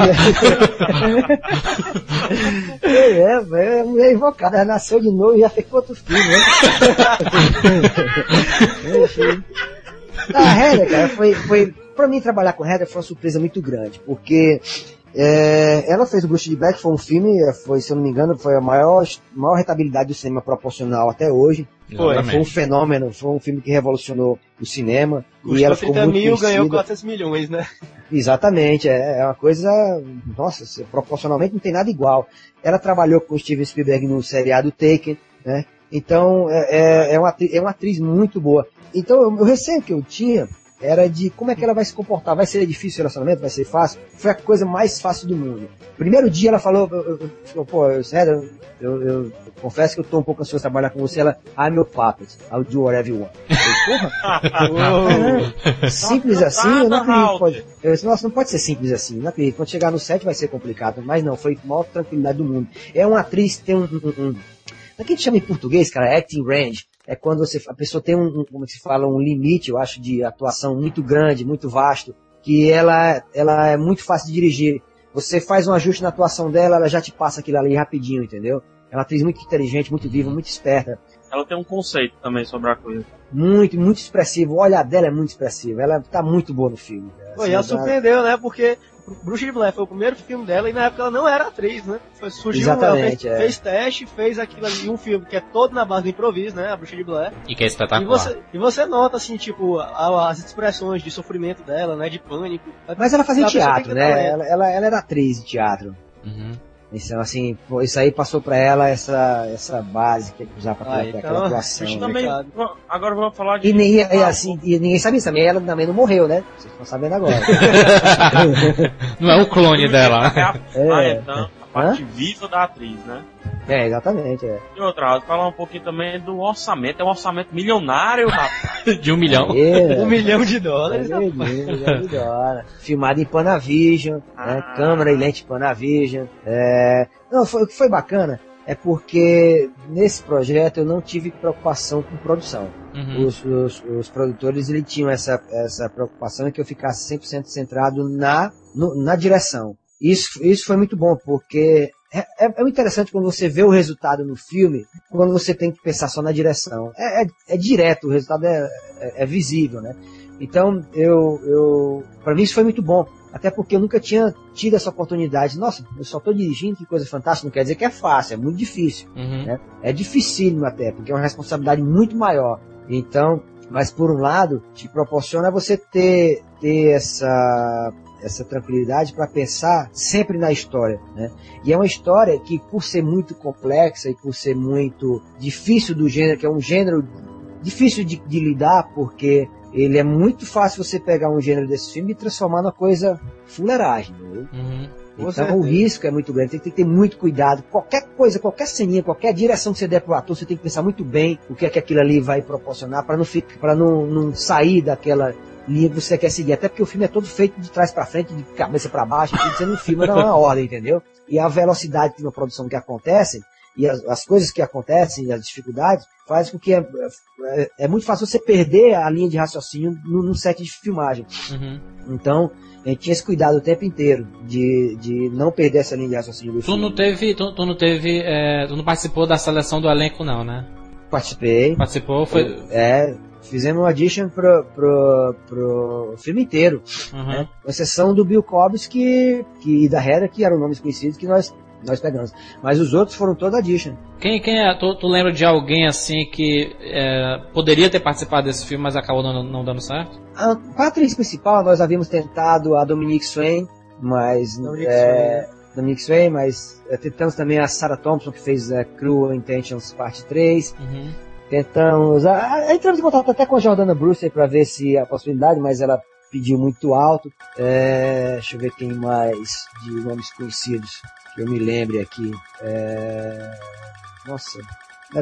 é, é, é mulher invocada, ela nasceu de novo e já fez outro filho, né? Enfim. a Heather, cara, foi, foi. Pra mim trabalhar com Heather foi uma surpresa muito grande, porque é, ela fez o Bruxa de Black, foi um filme, é, foi, se eu não me engano, foi a maior, maior rentabilidade do cinema proporcional até hoje. Foi um Exatamente. fenômeno, foi um filme que revolucionou o cinema. e ela Custou ficou 30 muito mil, ganhou conhecida. 400 milhões, né? Exatamente, é, é uma coisa, nossa, se- proporcionalmente não tem nada igual. Ela trabalhou com o Steven Spielberg no seriado Taken, né? Então é, é, é uma, é uma atriz muito boa. Então o receio que eu tinha era de como é que ela vai se comportar. Vai ser difícil o relacionamento? Vai ser fácil? Foi a coisa mais fácil do mundo. Primeiro dia ela falou, eu- eu- pô, eu, sério, eu, eu- confesso que eu tô um pouco ansioso de trabalhar com você. Ela, I'm your puppet, I'll do whatever you want. Eu Porra, simples assim, eu não acredito. Pode, eu disse, nossa, não pode ser simples assim, não acredito. Quando chegar no set vai ser complicado, mas não, foi a maior tranquilidade do mundo. É uma atriz que tem um. um, um como é que a gente chama em português, cara? Acting range. É quando você, a pessoa tem um, como se fala, um limite, eu acho, de atuação muito grande, muito vasto, que ela, ela é muito fácil de dirigir. Você faz um ajuste na atuação dela, ela já te passa aquilo ali rapidinho, entendeu? É uma atriz muito inteligente, muito viva, muito esperta. Ela tem um conceito também sobre a coisa. Muito, muito expressivo. O olhar dela é muito expressivo. Ela tá muito boa no filme. Pô, e ela Assim, tá- surpreendeu, né? Porque Bruxa de Blair foi o primeiro filme dela e na época ela não era atriz, né? Foi, surgiu, Exatamente, ela é. fez, fez teste, fez aquilo ali, um filme que é todo na base do improviso, né? A Bruxa de Blair. E que é E espetacular. você, e você nota, assim, tipo, a- as expressões de sofrimento dela, né? De pânico. Mas ela fazia teatro, né? Ela, ela, ela era atriz de teatro. Uhum. Então, assim, isso aí passou pra ela essa, essa base que usar pra Ah, aquela, então, aquela atuação. né? também- agora vamos falar de. E, nem, e, assim, e ninguém sabe isso também. Ela também não morreu, né? Vocês estão sabendo agora. Não é um clone dela. É a, É. ah, então, a parte viva da atriz, né? É, exatamente. É. E outra, falar um pouquinho também do orçamento. É um orçamento milionário, rapaz. De um milhão. É. Um milhão de dólares. Meu Deus, é melhor. Filmado em Panavision, né? Ah. câmera e lente Panavision. É... Não, foi, o que foi bacana é porque nesse projeto eu não tive preocupação com produção. Uhum. Os, os, os produtores eles tinham essa, essa preocupação que eu ficasse 100% centrado na, no- na direção. Isso, isso foi muito bom, porque é, é, é interessante quando você vê o resultado no filme, quando você tem que pensar só na direção. É, é, é direto, o resultado é, é, é visível, né? Então, eu, eu, para mim isso foi muito bom. Até porque eu nunca tinha tido essa oportunidade. Nossa, eu só estou dirigindo, que coisa fantástica. Não quer dizer que é fácil, é muito difícil. Uhum. né? É dificílimo até, porque é uma responsabilidade muito maior. Então, mas por um lado, te proporciona você ter, ter essa, essa tranquilidade para pensar sempre na história. Né? E é uma história que, por ser muito complexa e por ser muito difícil do gênero, que é um gênero difícil de, de lidar, porque ele é muito fácil você pegar um gênero desse filme e transformar numa coisa fuleiragem. entendeu? Uhum. Então certeza. o risco é muito grande, tem que ter muito cuidado. Qualquer coisa, qualquer ceninha, qualquer direção que você der pro ator, você tem que pensar muito bem o que é que aquilo ali vai proporcionar para não ficar, para não, não sair daquela linha que você quer seguir. Até porque o filme é todo feito de trás para frente, de cabeça para baixo, tudo você não filma na ordem, entendeu? E a velocidade de uma produção que acontece e as, as coisas que acontecem, as dificuldades, faz com que é, é, é muito fácil você perder a linha de raciocínio no, no set de filmagem. Uhum. Então, a gente tinha esse cuidado o tempo inteiro de, de não perder essa linha de raciocínio do Tu filme. não teve, tu, tu não teve, é, tu não participou da seleção do elenco não, né? Participei. Participou, foi. É, fizemos um audition pro, pro, pro filme inteiro. Uhum. né? Com exceção do Bill Cobbs que, que, e da Hera, que eram nomes conhecidos que nós, nós pegamos. Mas os outros foram todos audition. Quem, quem é? Tu, tu lembra de alguém assim que é, poderia ter participado desse filme, mas acabou não, não dando certo? A, atriz principal, nós havíamos tentado a Dominique Swain, mas. Dominique é, Dominique Swain, mas é, tentamos também a Sarah Thompson, que fez é, Cruel Intentions Parte 3. Uhum. Tentamos. A, a, entramos em contato até com a Jordana Brewster para ver se a possibilidade, mas ela pediu muito alto. É, deixa eu ver quem mais de nomes conhecidos que eu me lembre aqui. É, nossa,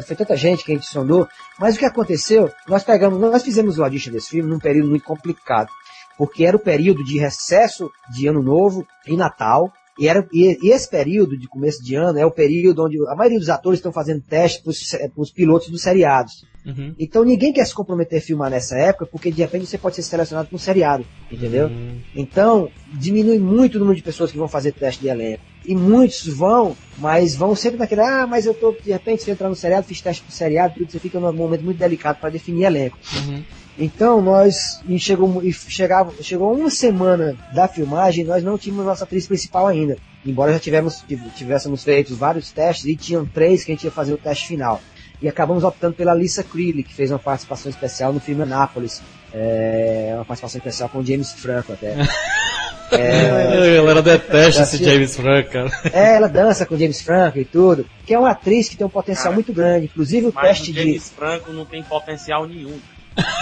foi tanta gente que a gente sondou. Mas o que aconteceu? Nós pegamos, nós fizemos o audition desse filme num período muito complicado, porque era o período de recesso de Ano Novo e Natal. E, era, e, e esse período de começo de ano é o período onde a maioria dos atores estão fazendo teste para os pilotos dos seriados. Uhum. Então ninguém quer se comprometer a filmar nessa época, porque de repente você pode ser selecionado para um seriado, entendeu? Uhum. Então diminui muito o número de pessoas que vão fazer teste de elenco. E muitos vão, mas vão sempre naquele, ah, mas eu tô, de repente, se entrar no seriado, fiz teste pro seriado, tudo, você fica num momento muito delicado para definir elenco. Uhum. Então nós, e chegou, e chegava, chegou uma semana da filmagem, nós não tínhamos nossa atriz principal ainda. Embora já tivemos, tivéssemos feito vários testes e tinham três que a gente ia fazer o teste final. E acabamos optando pela Lisa Creeley, que fez uma participação especial no filme Anápolis. É, uma participação especial com o James Franco até. A galera detesta esse James Franco, cara. É, ela dança com o James Franco e tudo. Que é uma atriz que tem um potencial Cara, muito grande. Inclusive o Mas teste o de. James Franco não tem potencial nenhum.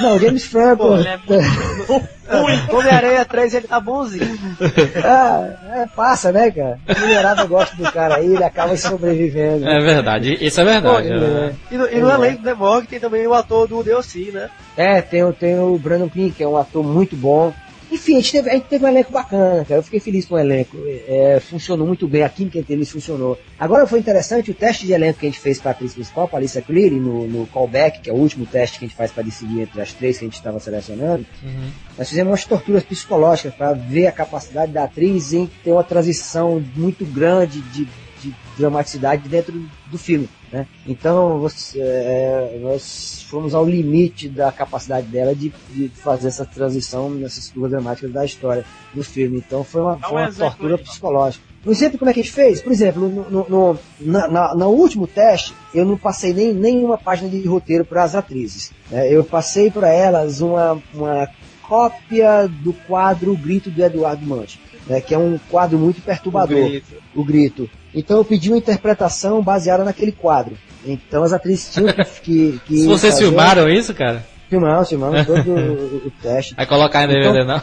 Não, o James Franco. Pô, é muito Homem-Aranha 3 ele tá bonzinho. Ah, é, passa, né, cara? A mulherada gosta do cara aí, ele acaba sobrevivendo. É verdade, isso é verdade. Pô, né? E no, e no elenco do The Morgue tem também o ator do DLC, né? É, tem, o- tem o Brandon Pink, que é um ator muito bom. Enfim, a gente teve, a gente teve um elenco bacana, cara. Eu fiquei feliz com o elenco. É, funcionou muito bem, a química entre eles funcionou. Agora foi interessante o teste de elenco que a gente fez para a atriz principal, para Alicia Cleary, no, no callback, que é o último teste que a gente faz para decidir entre as três que a gente estava selecionando. Uhum. Nós fizemos umas torturas psicológicas para ver a capacidade da atriz em ter uma transição muito grande de, de dramaticidade dentro do filme. Né? Então você, é, nós fomos ao limite da capacidade dela de, de fazer essa transição nessas curvas dramáticas da história do filme. Então foi uma, um foi uma tortura psicológica. Um exemplo como é que a gente fez? Por exemplo, no, no, no, na, na- no último teste, eu não passei nem nenhuma página de roteiro para as atrizes. né? Eu passei para elas uma, uma cópia do quadro O Grito do Eduardo Mancha, né? que é um quadro muito perturbador O grito. o grito. Então eu pedi uma interpretação baseada naquele quadro. Então as atrizes tinham que. que, Se vocês fazer- filmaram isso, cara, Filmamos, filmamos todo o, o teste. vai colocar em DVD, Então- não?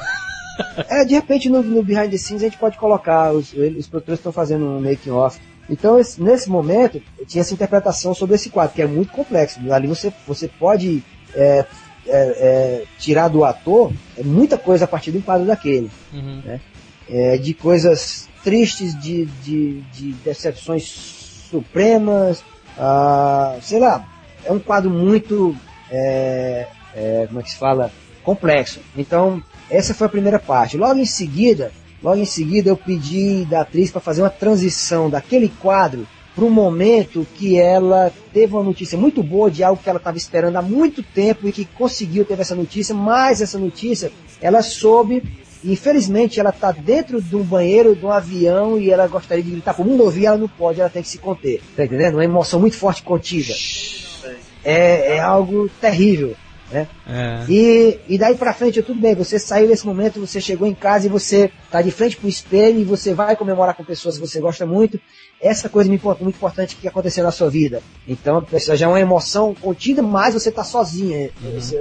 É, de repente no, no Behind the Scenes a gente pode colocar, os, os produtores estão fazendo um making off. Então esse- nesse momento tinha essa interpretação sobre esse quadro, que é muito complexo. Ali você, você pode é, é, é, tirar do ator muita coisa a partir do quadro daquele. Uhum. É, de coisas tristes, de, de, de decepções supremas, ah, sei lá, é um quadro muito, é, é, como é que se fala, complexo. Então, essa foi a primeira parte. Logo em seguida, logo em seguida eu pedi da atriz para fazer uma transição daquele quadro para um momento que ela teve uma notícia muito boa de algo que ela estava esperando há muito tempo e que conseguiu ter essa notícia, mas essa notícia ela soube infelizmente ela está dentro de um banheiro de um avião e ela gostaria de gritar para o mundo ouvir, ela não pode, ela tem que se conter. Tá entendendo? Uma emoção muito forte contida. É, é algo terrível. Né? É. E, e daí pra frente, tudo bem, você saiu desse momento, você chegou em casa e você tá de frente pro espelho e você vai comemorar com pessoas que você gosta muito. Essa coisa muito import- muito importante que aconteceu na sua vida. Então, já é uma emoção contida, mas você tá sozinha. Você,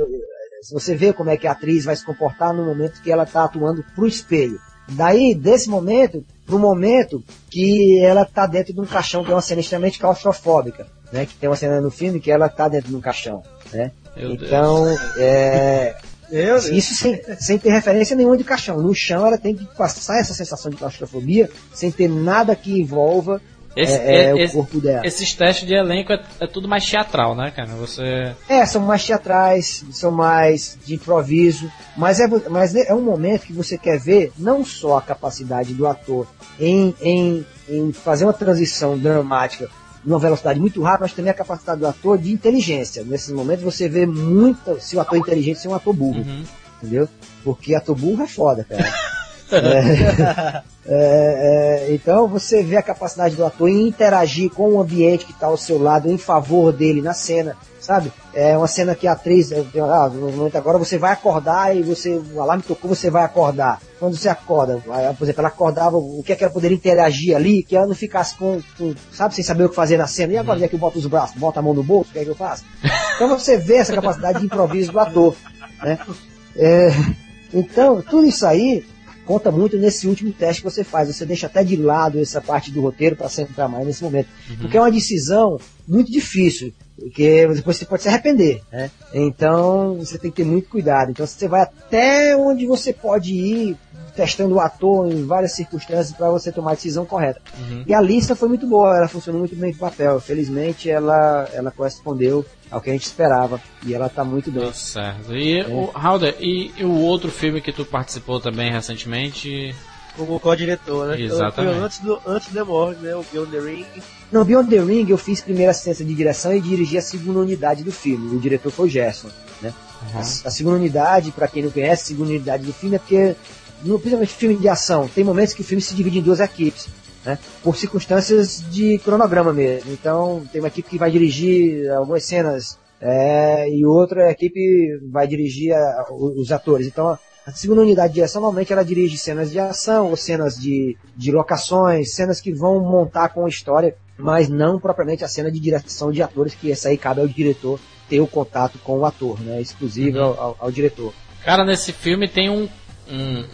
você vê como é que a atriz vai se comportar no momento que ela tá atuando pro espelho. Daí, desse momento, pro momento que ela tá dentro de um caixão, que é uma cena extremamente claustrofóbica, né? Que tem uma cena no filme que ela tá dentro de um caixão, né? Meu Deus. Então, é, Deus. isso sem, sem ter referência nenhuma de caixão. No chão ela tem que passar essa sensação de claustrofobia sem ter nada que envolva Esse- é, é, esse- o corpo dela. Esses testes de elenco é, é tudo mais teatral, né, cara? Você. É, são mais teatrais, são mais de improviso, mas é, mas é um momento que você quer ver não só a capacidade do ator em, em, em fazer uma transição dramática numa velocidade muito rápida, mas também a capacidade do ator de inteligência. Nesses momentos você vê muito se o ator é inteligente se é um ator burro, Uhum. entendeu? Porque ator burro é foda, cara. É, é, é, então você vê a capacidade do ator em interagir com o ambiente que está ao seu lado em favor dele na cena, sabe? É uma cena que a atriz, ah, no momento agora você vai acordar e você, o alarme tocou, você vai acordar. Quando você acorda, por exemplo, ela acordava, o que é que ela poderia interagir ali, que ela não ficasse com, com, sabe, sem saber o que fazer na cena. E agora, onde é que eu boto os braços? Bota a mão no bolso? O que é que eu faço? Então você vê essa capacidade de improviso do ator, né? É, então, tudo isso aí conta muito nesse último teste que você faz. Você deixa até de lado essa parte do roteiro para centrar mais nesse momento. Porque é uma decisão muito difícil, porque depois você pode se arrepender. Né? Então você tem que ter muito cuidado. Então você vai até onde você pode ir testando o ator em várias circunstâncias para você tomar a decisão correta. E a lista foi muito boa, ela funcionou muito bem com o papel. Felizmente ela, ela correspondeu ao que a gente esperava e ela tá muito bem. Tá certo. E, o, Halder, e, e o outro filme que tu participou também recentemente? Como co-diretor, né? Exatamente. Foi antes do, antes do The Morgue, né? O Beyond the Ring. No Beyond the Ring eu fiz primeira assistência de direção e dirigi a segunda unidade do filme. O diretor foi o Gerson, né? A, a segunda unidade, para quem não conhece, a segunda unidade do filme é porque, no, principalmente filme de ação, tem momentos que o filme se divide em duas equipes. Né, por circunstâncias de cronograma mesmo. Então, tem uma equipe que vai dirigir algumas cenas é, e outra equipe vai dirigir a, os atores. Então, a segunda unidade de direção, normalmente, ela dirige cenas de ação ou cenas de, de locações, cenas que vão montar com a história, mas não propriamente a cena de direção de atores, que essa aí cabe ao diretor ter o contato com o ator, né, exclusivo Uhum. ao, ao, diretor. Cara, nesse filme tem um, um,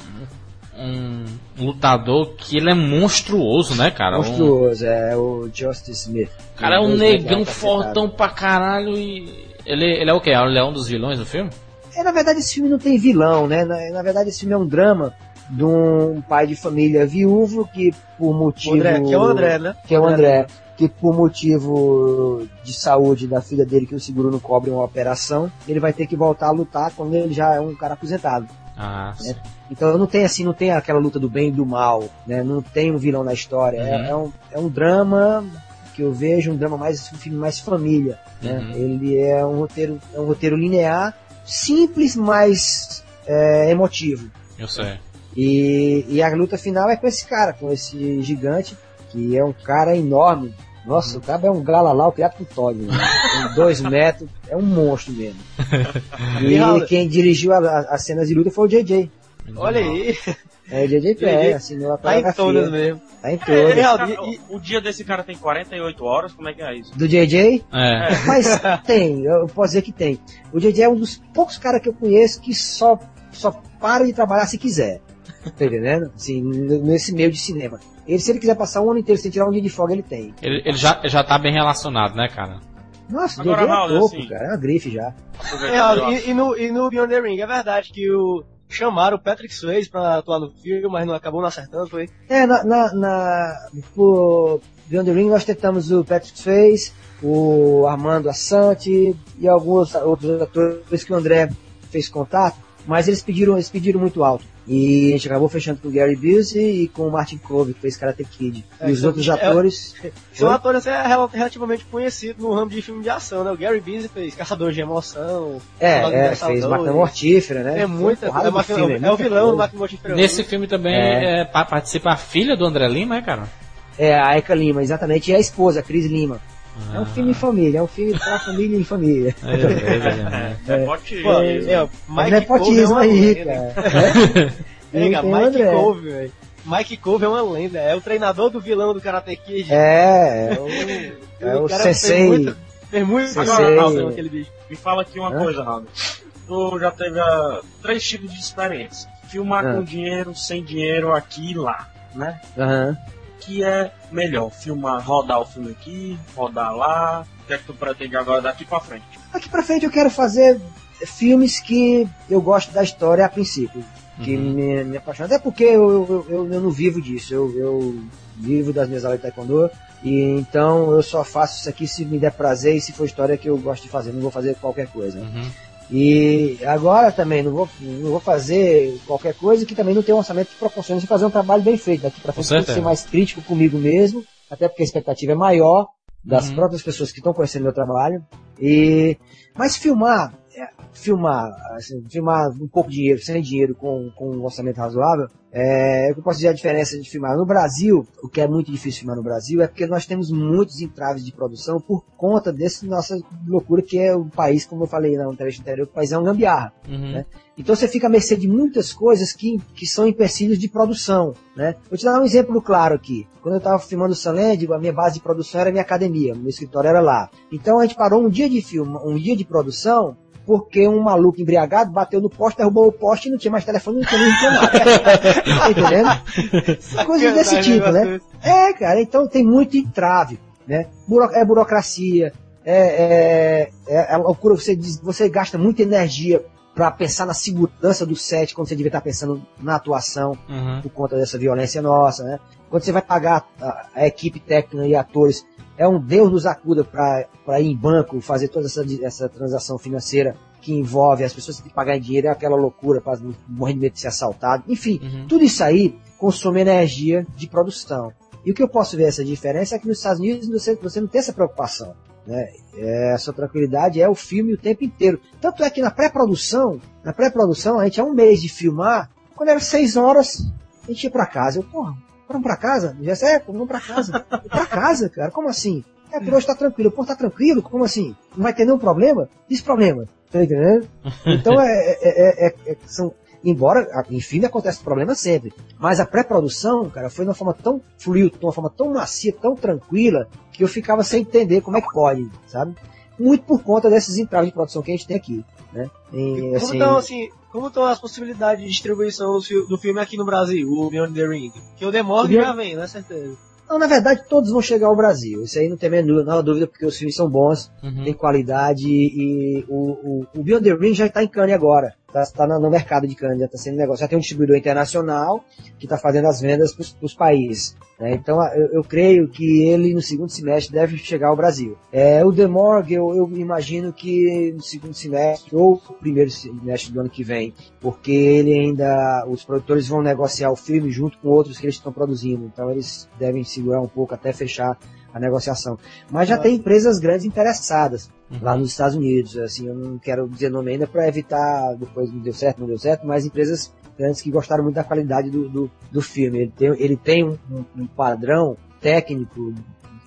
um lutador que ele é monstruoso, né, cara? Um, Monstruoso, é o Justice Smith. o cara é um negão fortão pra caralho e. Ele, ele é o quê? Ele é um dos vilões do filme? É, na verdade, esse filme não tem vilão, né? Na, na verdade, esse filme é um drama de um pai de família viúvo que, por O motivo. André, que é o André, né? Que é o André. Que, por motivo de saúde da filha dele, que o seguro não cobre uma operação, ele vai ter que voltar a lutar quando ele já é um cara aposentado. Ah, sim. Então não tem assim, não tem aquela luta do bem e do mal, né? Não tem um vilão na história. É- Uhum. É, um, é um drama que eu vejo, um drama mais, um filme mais família, né? Uhum. Ele é um roteiro, é um roteiro linear, simples, mas é, emotivo. Eu sei. E, e a luta final é com esse cara, com esse gigante, que é um cara enorme. Nossa, o cara é um gralalau criado por Todd, né? Dois metros, é um monstro mesmo. E, E quem dirigiu a- a- as cenas de luta foi o JJ. Olha aí, É, o JJ Pé, assinou a tá em todas mesmo. Tá em É, todas. Cara, e- o, o dia desse cara tem 48 horas, como é que é isso? Do JJ? É. Mas tem, eu posso dizer que tem. O JJ é um dos poucos caras que eu conheço que só, só para de trabalhar se quiser. Tá entendendo? Assim, nesse meio de cinema. Ele, se ele quiser passar um ano inteiro sem tirar um dia de folga, ele tem. Ele, ele já, já tá bem relacionado, né, cara? Nossa, Agora, é Raul, topo, assim- cara. É uma grife já. Eu e, e no, e no Beyond the Ring, é verdade que o chamaram o Patrick Swayze pra atuar no filme, mas não acabou não acertando, foi? É, na, na, na por Beyond the Ring nós tentamos o Patrick Swayze, o Armando Assante e alguns outros atores que o André fez contato, mas eles pediram, eles pediram muito alto. E a gente acabou fechando com o Gary Busey e com o Martin Cove, que fez Karate Kid. É, e os então, outros é- atores... São Oi? atores é, rel- relativamente conhecidos no ramo de filme de ação, né? O Gary Busey fez Caçadores de Emoção. É, é, fez 2. Máquina Mortífera, né? É muita porrada é, filme, é o muita vilão do. Máquina Mortífera. Nesse filme também É. é, pa- participa a filha do André Lima, é, cara? É, a Eka Lima, exatamente, e a esposa, a Cris Lima. É um Ah. filme em família, é um filme pra família e família. É, é, é, É, é, o Mas é é potismo uma aí, cara. É, o Mike André. Cove, velho. Mike Cove é uma lenda, é o treinador do vilão do Karate Kid. É, é o, é o cara fez sensei. muito- Fez muito Sensei. aquele bicho. Me fala aqui uma Hã? coisa, Raul. Tu já teve ah, três tipos de experiência. Filmar Hã. com dinheiro, sem dinheiro, aqui e lá, né? Aham. Que é melhor, filmar, rodar o filme aqui, rodar lá. O que é que tu pretende agora daqui pra frente? Aqui pra frente eu quero fazer filmes que eu gosto da história a princípio. Que Uhum. me, me apaixona. Até porque eu, eu, eu, eu não vivo disso. Eu, eu vivo das minhas aulas de taekwondo. E então eu só faço isso aqui se me der prazer e se for história que eu gosto de fazer. Não vou fazer qualquer coisa. Uhum. E agora também não vou, não vou fazer qualquer coisa que também não tem um orçamento que proporcione fazer um trabalho bem feito. Daqui pra frente que ser mais crítico comigo mesmo, até porque a expectativa é maior. das Uhum. próprias pessoas que estão conhecendo meu trabalho. E mas filmar, filmar, assim, filmar um pouco de dinheiro, sem dinheiro, com, com um orçamento razoável, é, eu posso dizer a diferença de filmar no Brasil, o que é muito difícil filmar no Brasil, é porque nós temos muitos entraves de produção por conta dessa nossa loucura que é o país, como eu falei na entrevista anterior, o país é um gambiarra. Uhum. Né? Então você fica à mercê de muitas coisas que, que são empecilhos de produção, né? Vou te dar um exemplo claro aqui. Quando eu estava filmando o Sunland, a minha base de produção era a minha academia, meu escritório era lá. Então a gente parou um dia de filme, um dia de produção, porque um maluco embriagado bateu no poste, derrubou o poste e não tinha mais telefone, não tinha nem tá entendendo? Coisas desse tipo, né? É, cara, então tem muito entrave, né? Buro- é burocracia, é, é, é, loucura, você, diz- você gasta muita energia para pensar na segurança do set, quando você devia estar pensando na atuação, Uhum. por conta dessa violência nossa, né? Quando você vai pagar a, a equipe técnica e atores, é um Deus nos acuda para ir em banco, fazer toda essa, essa transação financeira que envolve as pessoas que têm que pagar em dinheiro, é aquela loucura para morrer de medo de ser assaltado. Enfim, Uhum. tudo isso aí consome energia de produção. E o que eu posso ver essa diferença é que nos Estados Unidos você, você não tem essa preocupação. Né? É, essa tranquilidade é o filme o tempo inteiro. Tanto é que na pré-produção, na pré-produção, a gente há um mês de filmar, quando era seis horas, a gente ia pra casa. Eu, porra, vamos pra casa? Já é, vamos pra casa. pra casa, cara, como assim? É, por hoje tá tranquilo. Pô, tá tranquilo? Como assim? Não vai ter nenhum problema? Diz problema. Tá entendendo? Então é, é- é- é- é- são, embora, enfim, acontece problema sempre. Mas a pré-produção, cara, foi de uma forma tão fluida, de uma forma tão macia, tão tranquila, que eu ficava sem entender como é que pode, sabe? Muito por conta desses entraves de produção que a gente tem aqui, né? E, Como assim, estão, assim, como estão as possibilidades de distribuição do, fi- do filme aqui no Brasil, o Beyond the Ring? Que o Demorg O Beyond- já vem, né, certeza. não, na verdade, todos vão chegar ao Brasil. Isso aí não tem a menor dúvida, porque os filmes são bons, Uhum. tem qualidade e o, o, o Beyond the Ring já está em Cannes agora. Está tá na- no mercado de Cannes, já está sendo negócio. Já tem um distribuidor internacional que está fazendo as vendas para os países. né? Então eu, eu creio que ele no segundo semestre deve chegar ao Brasil. É, o The Morgue eu, eu imagino que no segundo semestre ou primeiro semestre do ano que vem, porque ele ainda, os produtores vão negociar o filme junto com outros que eles estão produzindo. Então eles devem segurar um pouco até fechar a negociação. Mas já tem empresas grandes interessadas lá nos Estados Unidos. Assim, eu não quero dizer nome ainda para evitar depois não deu certo, não deu certo, mas empresas grandes que gostaram muito da qualidade do, do, do filme. Ele tem, ele tem um, um- um padrão técnico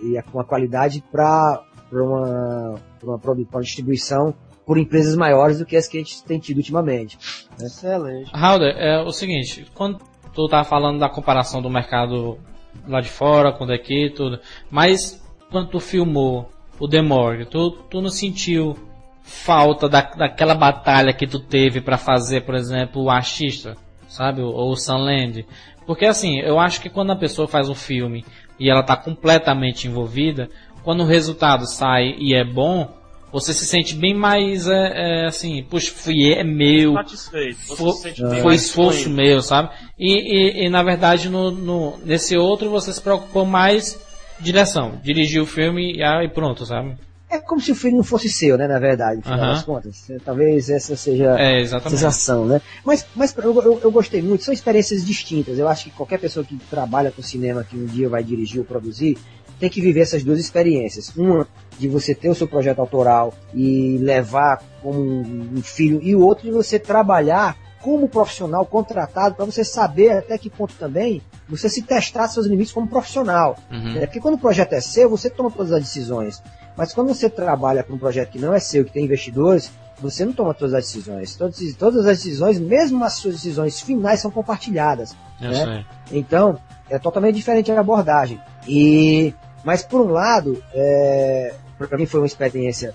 e a- uma qualidade para uma, pra uma, pra uma distribuição por empresas maiores do que as que a gente tem tido ultimamente. Excelente. Halder, é o seguinte, quando tu tá falando da comparação do mercado lá de fora com o daqui e tudo, mas quando tu filmou o The Morgue, tu, tu não sentiu falta da, daquela batalha que tu teve pra fazer, por exemplo, o Artista, sabe, ou o Sunland? Porque assim, eu acho que quando a pessoa faz um filme e ela tá completamente envolvida, quando o resultado sai e é bom, você se sente bem mais, é, é, assim, puxa, fui, é meu, Satisfeito. Fo- se foi esforço meu, sabe? E, e, e, na verdade no, no- nesse outro você se preocupou mais direção, dirigir o filme e, ah, e pronto, sabe? É como se o filme não fosse seu, né, na verdade, no final Aham. das contas. Talvez essa seja É, a sensação, né? Mas, mas eu, eu, eu gostei muito, são experiências distintas. Eu acho que qualquer pessoa que trabalha com cinema, que um dia vai dirigir ou produzir, tem que viver essas duas experiências. Uma de você ter o seu projeto autoral e levar como um filho, e o outro de você trabalhar como profissional contratado para você saber até que ponto também você se testar seus limites como profissional. Uhum. É porque quando o projeto é seu, você toma todas as decisões. Mas quando você trabalha com um projeto que não é seu, que tem investidores, você não toma todas as decisões. Todas, todas as decisões, mesmo as suas decisões finais, são compartilhadas. Eu né? Então, é totalmente diferente a abordagem. E, mas por um lado, é, para mim foi uma experiência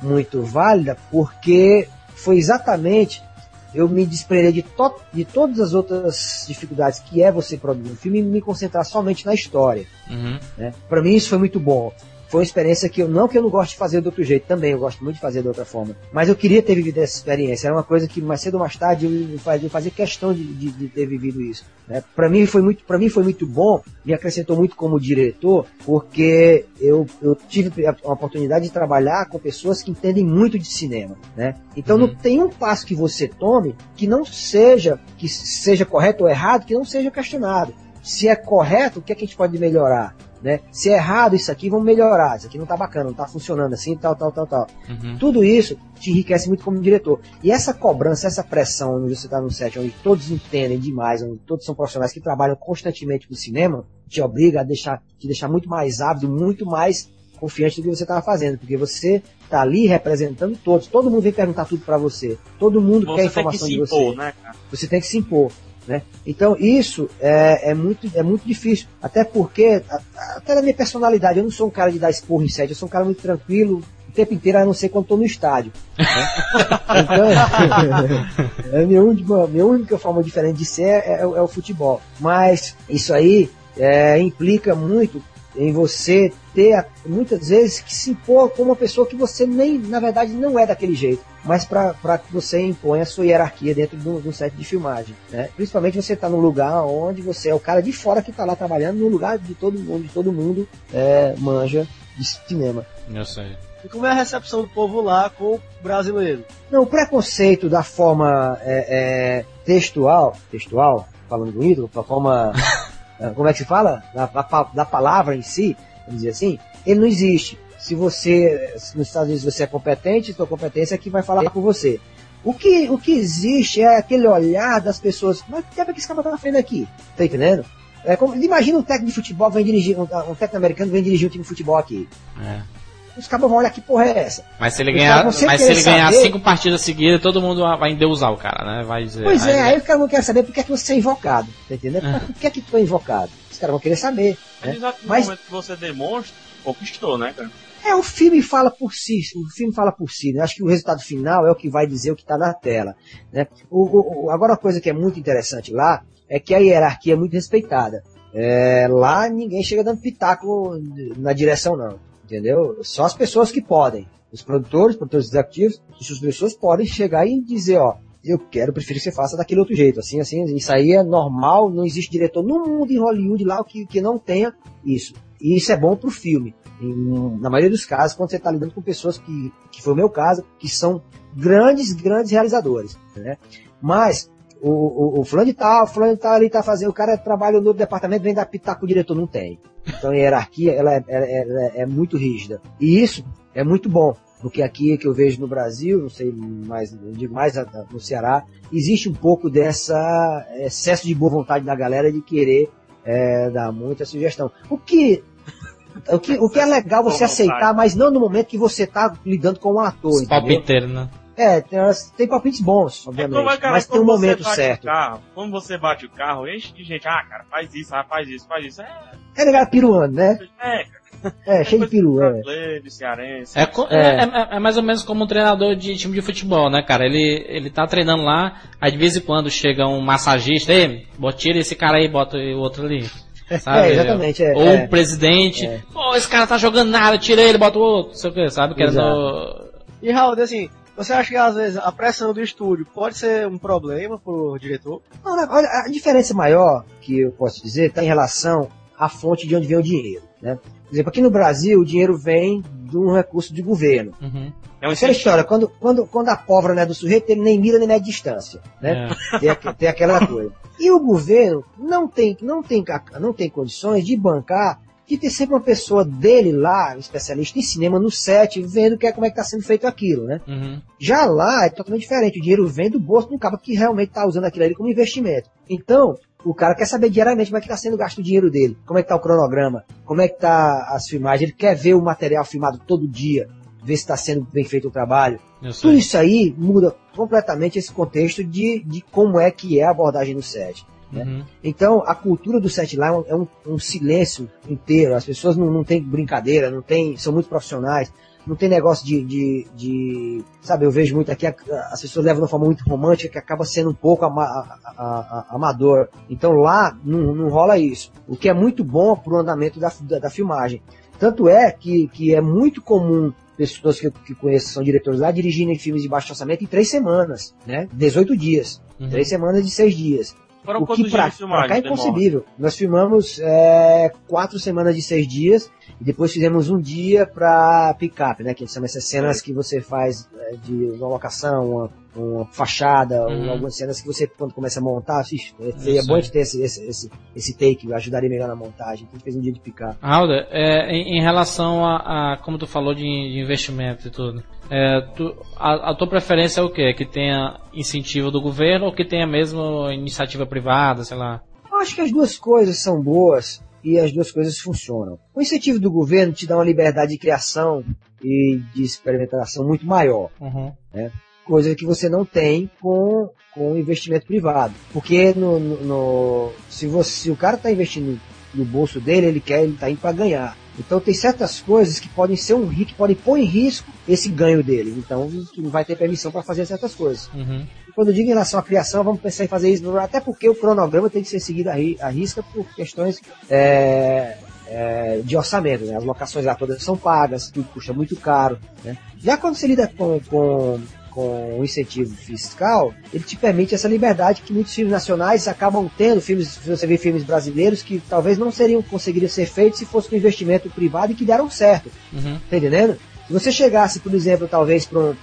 muito válida, porque foi exatamente eu me desprender de, to de todas as outras dificuldades que é você produzir um filme e me concentrar somente na história. Uhum. Né? Para mim isso foi muito bom. Foi uma experiência que eu não que eu não gosto de fazer de outro jeito, também eu gosto muito de fazer de outra forma. Mas eu queria ter vivido essa experiência. Era uma coisa que mais cedo ou mais tarde eu fazia, fazia questão de, de, de ter vivido isso. Né? Para mim foi muito, para mim foi muito bom. Me acrescentou muito como diretor, porque eu, eu tive a a oportunidade de trabalhar com pessoas que entendem muito de cinema. Né? Então Uhum. não tem um passo que você tome que não seja que seja correto ou errado, que não seja questionado. Se é correto, o que, é que a gente pode melhorar? Né? Se é errado isso aqui, vamos melhorar. Isso aqui não tá bacana, não tá funcionando assim, tal, tal, tal, tal. Uhum. Tudo isso te enriquece muito como diretor. E essa cobrança, essa pressão, onde você está no set, onde todos entendem demais, onde todos são profissionais que trabalham constantemente no cinema, te obriga a deixar, te deixar muito mais ávido, muito mais confiante do que você estava fazendo, porque você está ali representando todos. Todo mundo vem perguntar tudo para você. Todo mundo quer Você tem que informação se de você né, você tem que se impor. Né? Então isso é, é, muito, é muito difícil, até porque, até na minha personalidade, eu não sou um cara de dar esporro em set, eu sou um cara muito tranquilo o tempo inteiro, a não ser quando estou no estádio. né? Então, é a minha única, minha única forma diferente de ser é, é é o futebol. Mas isso aí é, implica muito em você ter muitas vezes que se impor como uma pessoa que você nem, na verdade, não é daquele jeito, mas para que você imponha a sua hierarquia dentro do, do set de filmagem. Né? Principalmente você está num lugar onde você é o cara de fora que está lá trabalhando, no lugar de todo mundo, de todo mundo é, manja de cinema. Eu sei. E como é a recepção do povo lá com o brasileiro? Não, o preconceito da forma é, é, textual, textual, falando bonito, da forma, como é que se fala? Da, da, da palavra em si, vamos dizer assim, ele não existe. Se você, se nos Estados Unidos você é competente, sua competência é que vai falar por você. O que, o que existe é aquele olhar das pessoas, mas que é que esse cara tá fazendo aqui? Tá entendendo? É como, imagina um técnico de futebol vem dirigir, um, um técnico americano vem dirigir um time de futebol aqui. É. Os cabos vão olhar que porra é essa? Mas se ele Os ganhar, mas se ele ganhar saber- cinco partidas seguidas, todo mundo vai endeusar o cara, né? Vai dizer. Pois é, aí o cara não quer saber por que, é que você é invocado, tá entendendo? É. Por que é que tu é invocado? Os caras vão querer saber. Mas Né? exato no Mas- momento que você demonstra, conquistou, né, cara? É, o filme fala por si, o filme fala por si, né? Acho que o resultado final é o que vai dizer o que está na tela, né? O, o- o- agora, uma coisa que é muito interessante lá é que a hierarquia é muito respeitada. É, lá ninguém chega dando pitaco na direção, não, entendeu? Só as pessoas que podem. Os produtores, produtores executivos, as pessoas podem chegar e dizer, ó, eu quero, prefiro que você faça daquele outro jeito, assim, assim, isso aí é normal, não existe diretor no mundo em Hollywood lá que, que não tenha isso. E isso é bom pro filme. Na maioria dos casos, quando você está lidando com pessoas que, que foi o meu caso, que são grandes, grandes realizadores, né? Mas, o, o, o fulano de tal, o fulano de tal ali tá fazendo, o cara trabalha no outro departamento, vem dar pitaco, o diretor não tem. Então a hierarquia, ela é, ela é- ela é muito rígida. E isso é muito bom, porque aqui que eu vejo no Brasil, não sei mais, digo mais no Ceará, existe um pouco dessa excesso de boa vontade da galera de querer é, dar muita sugestão. O que o que, o que é legal você aceitar, mas não no momento que você tá lidando com um ator, palpiteiros, né? É, tem, tem palpites bons, É obviamente, como, cara, mas tem um quando você momento bate certo. O carro, quando você bate o carro, enche de gente, ah, cara, faz isso, ah, faz isso, faz isso. É, É legal piruando, né? é, cara. É, cheio de peru, é. brasileiro, cearense. É, É. é- é- é mais ou menos como um treinador de time de futebol, né, cara? Ele, ele tá treinando lá, aí de vez em quando chega um massagista, ei, bota- tira esse cara aí, bota o outro ali. Sabe? É, exatamente, é, Ou é. o presidente, É. pô, esse cara tá jogando nada, tira ele, bota o outro, não sei o que, sabe? Querendo. E Raul, assim, você acha que às vezes a pressão do estúdio pode ser um problema pro diretor? Não, não, olha, a diferença maior que eu posso dizer está em relação à fonte de onde vem o dinheiro, né? Por exemplo, aqui no Brasil o dinheiro vem de um recurso de governo. Uhum. É um Aquela história, quando, quando, quando a pólvora não é do sujeito, ele nem mira nem mede distância, né? É. Tem, aqu- tem aquela coisa. E o governo não tem, não, tem, não tem condições de bancar, de ter sempre uma pessoa dele lá, um especialista em cinema, no set, vendo que é, como é que está sendo feito aquilo, né? Uhum. Já lá é totalmente diferente. O dinheiro vem do bolso de um cara que realmente está usando aquilo ali como investimento. Então, o cara quer saber diariamente como é que está sendo gasto o dinheiro dele, como é que está o cronograma, como é que tá as filmagens, ele quer ver o material filmado todo dia, ver se está sendo bem feito o trabalho. Tudo isso aí muda completamente esse contexto de, de como é que é a abordagem do set. Né? Uhum. Então, a cultura do set lá é um, é um- silêncio inteiro. As pessoas não, não têm brincadeira, não tem, são muito profissionais. Não tem negócio de, de, de- Sabe, eu vejo muito aqui, a- as pessoas levam de uma forma muito romântica que acaba sendo um pouco ama- a- a- a- amador. Então lá não, não rola isso. O que é muito bom pro andamento da, da, da filmagem. Tanto é que, que é muito comum pessoas que que conheço que são diretores lá dirigirem filmes de baixo orçamento em três semanas, né? 18 dias. Uhum. Três semanas de seis dias. Foram O que pra, pra cá é inconcebível. Nós filmamos é, quatro semanas de seis dias e depois fizemos um dia pra pick-up, né? Que são essas cenas que você faz é, de uma locação, uma, uma fachada, Uhum. ou algumas cenas que você, quando começa a montar, ixi, seria Isso bom aí. de ter esse, esse, esse, esse take, ajudaria melhor na montagem. A gente fez um dia de picar. Alda, é, em, em relação a, a- como tu falou de, de investimento e tudo, é, tu- a, a tua preferência é o quê? Que tenha incentivo do governo ou que tenha mesmo iniciativa privada, sei lá? Eu acho que as duas coisas são boas e as duas coisas funcionam. O incentivo do governo te dá uma liberdade de criação e de experimentação muito maior. Uhum. Coisa que você não tem com, com investimento privado. Porque no, no- no- se, você, se o cara está investindo no bolso dele, ele quer, ele está indo para ganhar. Então tem certas coisas que podem ser um risco, podem pôr em risco esse ganho dele. Então não vai ter permissão para fazer certas coisas. Uhum. Quando eu digo em relação à criação, vamos pensar em fazer isso, até porque o cronograma tem que ser seguido à ri- à risca por questões é, é, de orçamento. Né? As locações lá todas são pagas, tudo custa muito caro. Né? Já quando você lida com, com, com o incentivo fiscal, ele te permite essa liberdade que muitos filmes nacionais acabam tendo. Filmes, você vê filmes brasileiros que talvez não seriam conseguiriam ser feitos se fosse com investimento privado e que deram certo. Uhum. Tá entendendo? Se você chegasse, por exemplo, talvez para um,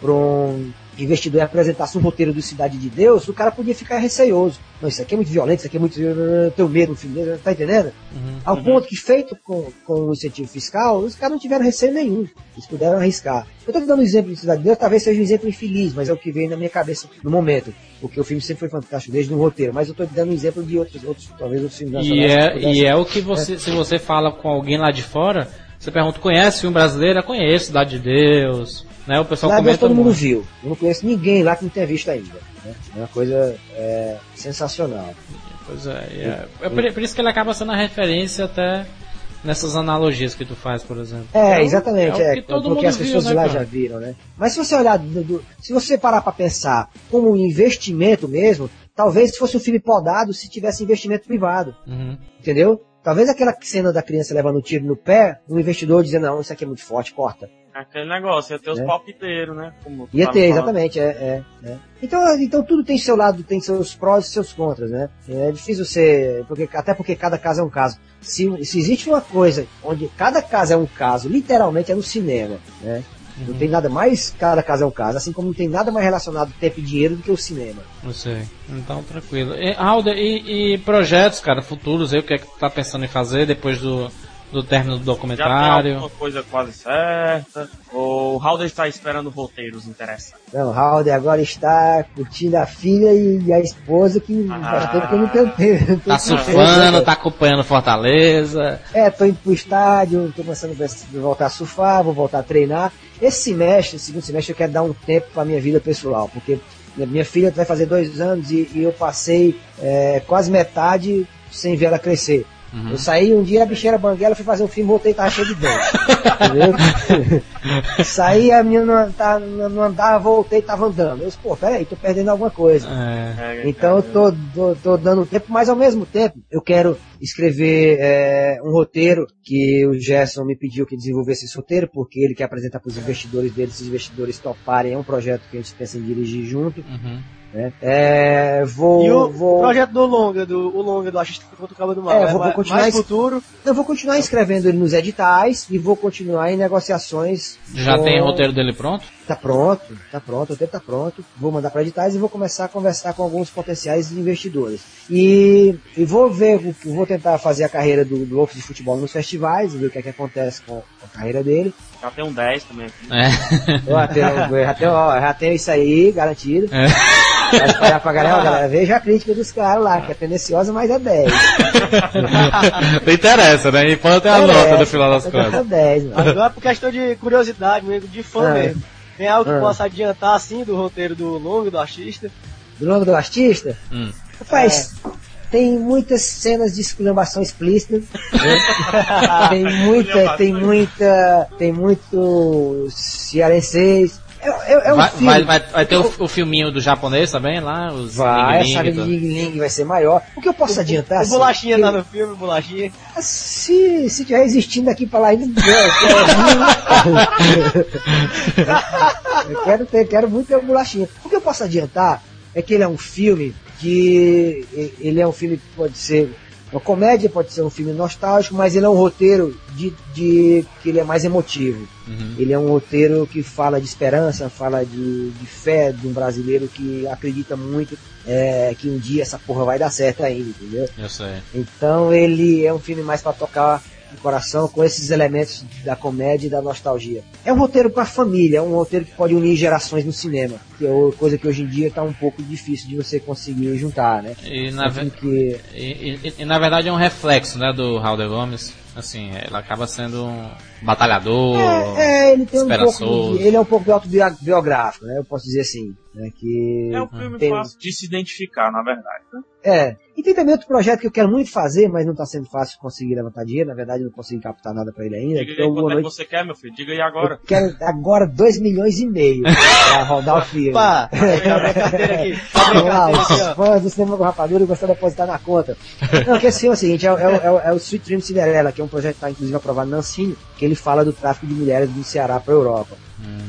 pra um investidor e apresentasse um roteiro do Cidade de Deus, o cara podia ficar receioso. Não, isso aqui é muito violento, isso aqui é muito. Eu tenho medo do filme dele, tá entendendo? Uhum. Ao ponto que, feito com, com o incentivo fiscal, os caras não tiveram receio nenhum. Eles puderam arriscar. Eu tô te dando um exemplo de Cidade de Deus, talvez seja um exemplo infeliz, mas é o que veio na minha cabeça no momento. Porque o filme sempre foi fantástico, desde o roteiro. Mas eu tô te dando um exemplo de outros, outros talvez outros filmes E é, e é o que você, se você fala com alguém lá de fora, você pergunta, conhece filme brasileiro? Eu conheço, Cidade de Deus, né? O pessoal Lá comenta todo mundo muito. viu. Eu não conheço ninguém lá que não tenha visto ainda. né? É uma coisa é, sensacional. Pois é, é, é por, por isso que ele acaba sendo a referência até nessas analogias que tu faz, por exemplo. É, o- exatamente, o é, que todo porque mundo as pessoas viu, de né, lá cara? já viram, né? Mas se você olhar, do- do- se você parar pra pensar como um investimento mesmo, talvez se fosse um filme podado se tivesse investimento privado, Uhum. entendeu? Talvez aquela cena da criança levando um tiro no pé, um investidor dizendo, não, isso aqui é muito forte, corta. Aquele negócio, ia ter os É. palpiteiros, né? Como Ia ter, falando. exatamente, é, é, é. Então, então tudo tem seu lado, tem seus prós e seus contras, né? É difícil você, porque, até porque cada caso é um caso. Se, se existe uma coisa onde cada caso é um caso, literalmente é no cinema, né? Não tem nada mais, cada caso é um caso, assim como não tem nada mais relacionado a tempo e dinheiro do que o cinema. Não sei. Então, tranquilo. E, Alder, e, e projetos, cara, futuros aí, o que é que tu tá pensando em fazer depois do, do término do Já tem documentário? alguma coisa quase certa? Ou o Halder está esperando roteiros interessantes? Não, Halder agora está curtindo a filha e a esposa que faz Ah. tempo que eu não tenho tempo. Tá surfando, tá acompanhando Fortaleza. É, tô indo pro estádio, tô começando a voltar a surfar, vou voltar a treinar. Esse semestre, esse segundo semestre, eu quero dar um tempo pra minha vida pessoal, porque minha filha vai fazer dois anos e, e eu passei é, quase metade sem ver ela crescer. Uhum. Eu saí um dia, a bicha era banguela, fui fazer um filme, voltei e tava cheio de dente. entendeu? saí, a menina não, tá, não andava, voltei e tava andando. Eu disse, pô, peraí, tô perdendo alguma coisa. É, Então eu tô, tô, tô dando tempo, mas ao mesmo tempo eu quero escrever é, um roteiro que o Gerson me pediu que desenvolvesse esse roteiro, porque ele quer apresentar para os investidores dele, se os investidores toparem, é um projeto que a gente pensa em dirigir junto. Uhum. Né? É, vou, E o vou, projeto do Longa, do, o Longa do Achista contra o Cabo do Mal. É, é vou- vou mais- continuar mais esse- futuro. eu vou continuar escrevendo ele nos editais e vou continuar em negociações. Já com- tem o roteiro dele pronto? Tá pronto, tá pronto, o roteiro tá pronto. Vou mandar para editais e vou começar a conversar com alguns potenciais investidores. E, e vou ver, vou tentar fazer a carreira do, do Loucos de Futebol nos festivais, ver o que é que acontece com, com a carreira dele. Já tem um 10 também aqui. É. Eu já tenho, eu já tenho, ó, já tenho isso aí, garantido. É. Vai espalhar pra galera, ó, galera, veja a crítica dos caras lá, que é tendenciosa, mas é 10. Não interessa, né? Importa ter a nota no final das É contas. 10, mano. Agora por questão de curiosidade de fã Ah. mesmo. Tem algo que Ah. possa adiantar assim do roteiro do Longa, do Achista? Do nome do artista? Hum. Rapaz, tem muitas cenas de esculhambação explícita. tem muita, tem muita, tem muito cearenseis. É, é, é um Vai, filme. vai, vai, vai ter o, o filminho do japonês também lá? Os Vai, Ling Ling. Ling Ling vai ser maior. O que eu posso adiantar? o assim, Bolachinha que- tá no filme, Bolachinha. Se, se tiver existindo daqui pra lá ainda, eu quero ter, quero muito ter o bolachinha. O que eu posso adiantar é que ele é um filme que ele é um filme que pode ser uma comédia, pode ser um filme nostálgico, mas ele é um roteiro de, de que ele é mais emotivo. Uhum. Ele é um roteiro que fala de esperança, fala de, de fé de um brasileiro que acredita muito é, que um dia essa porra vai dar certo ainda, entendeu? Eu sei. Então ele é um filme mais pra tocar no coração com esses elementos da comédia e da nostalgia. É um roteiro pra família, é um roteiro que pode unir gerações no cinema, que é uma coisa que hoje em dia tá um pouco difícil de você conseguir juntar, né? E na, ve- que e, e- e, na verdade é um reflexo, né, do Raul de Gomes. Assim, ele acaba sendo um batalhador. É, é, ele tem um pouco de, ele é um pouco autobiográfico, né? Eu posso dizer assim, né? Que É um filme tem- fácil de se identificar, na verdade. né? É. E tem também outro projeto que eu quero muito fazer, mas não tá sendo fácil conseguir levantar dinheiro. Na verdade, eu não consegui captar nada pra ele ainda. Diga Então, aí quanto é que noite você quer, meu filho. Diga aí agora. eu quero agora 2 milhões e meio pra rodar o filme. Vamos lá, os fãs do cinema com rapadura gostam de depositar na conta. Não, que esse filme é o seguinte, é, o- é é é o Sweet Dream Cinderella, que é um projeto que está inclusive aprovado na Ancine, que ele fala do tráfico de mulheres do Ceará para Europa.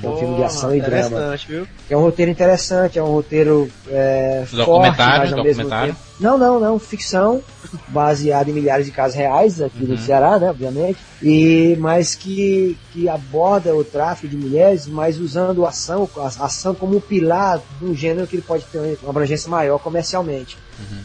É um filme de ação e drama. Interessante, viu? É um roteiro interessante, é um roteiro é, forte, mas ao mesmo tempo. Não, não, não, ficção, baseada em milhares de casos reais aqui Uhum. do Ceará, né, obviamente, e mas que, que aborda o tráfico de mulheres, mas usando a ação, a ação como um pilar de um gênero que ele pode ter uma abrangência maior comercialmente.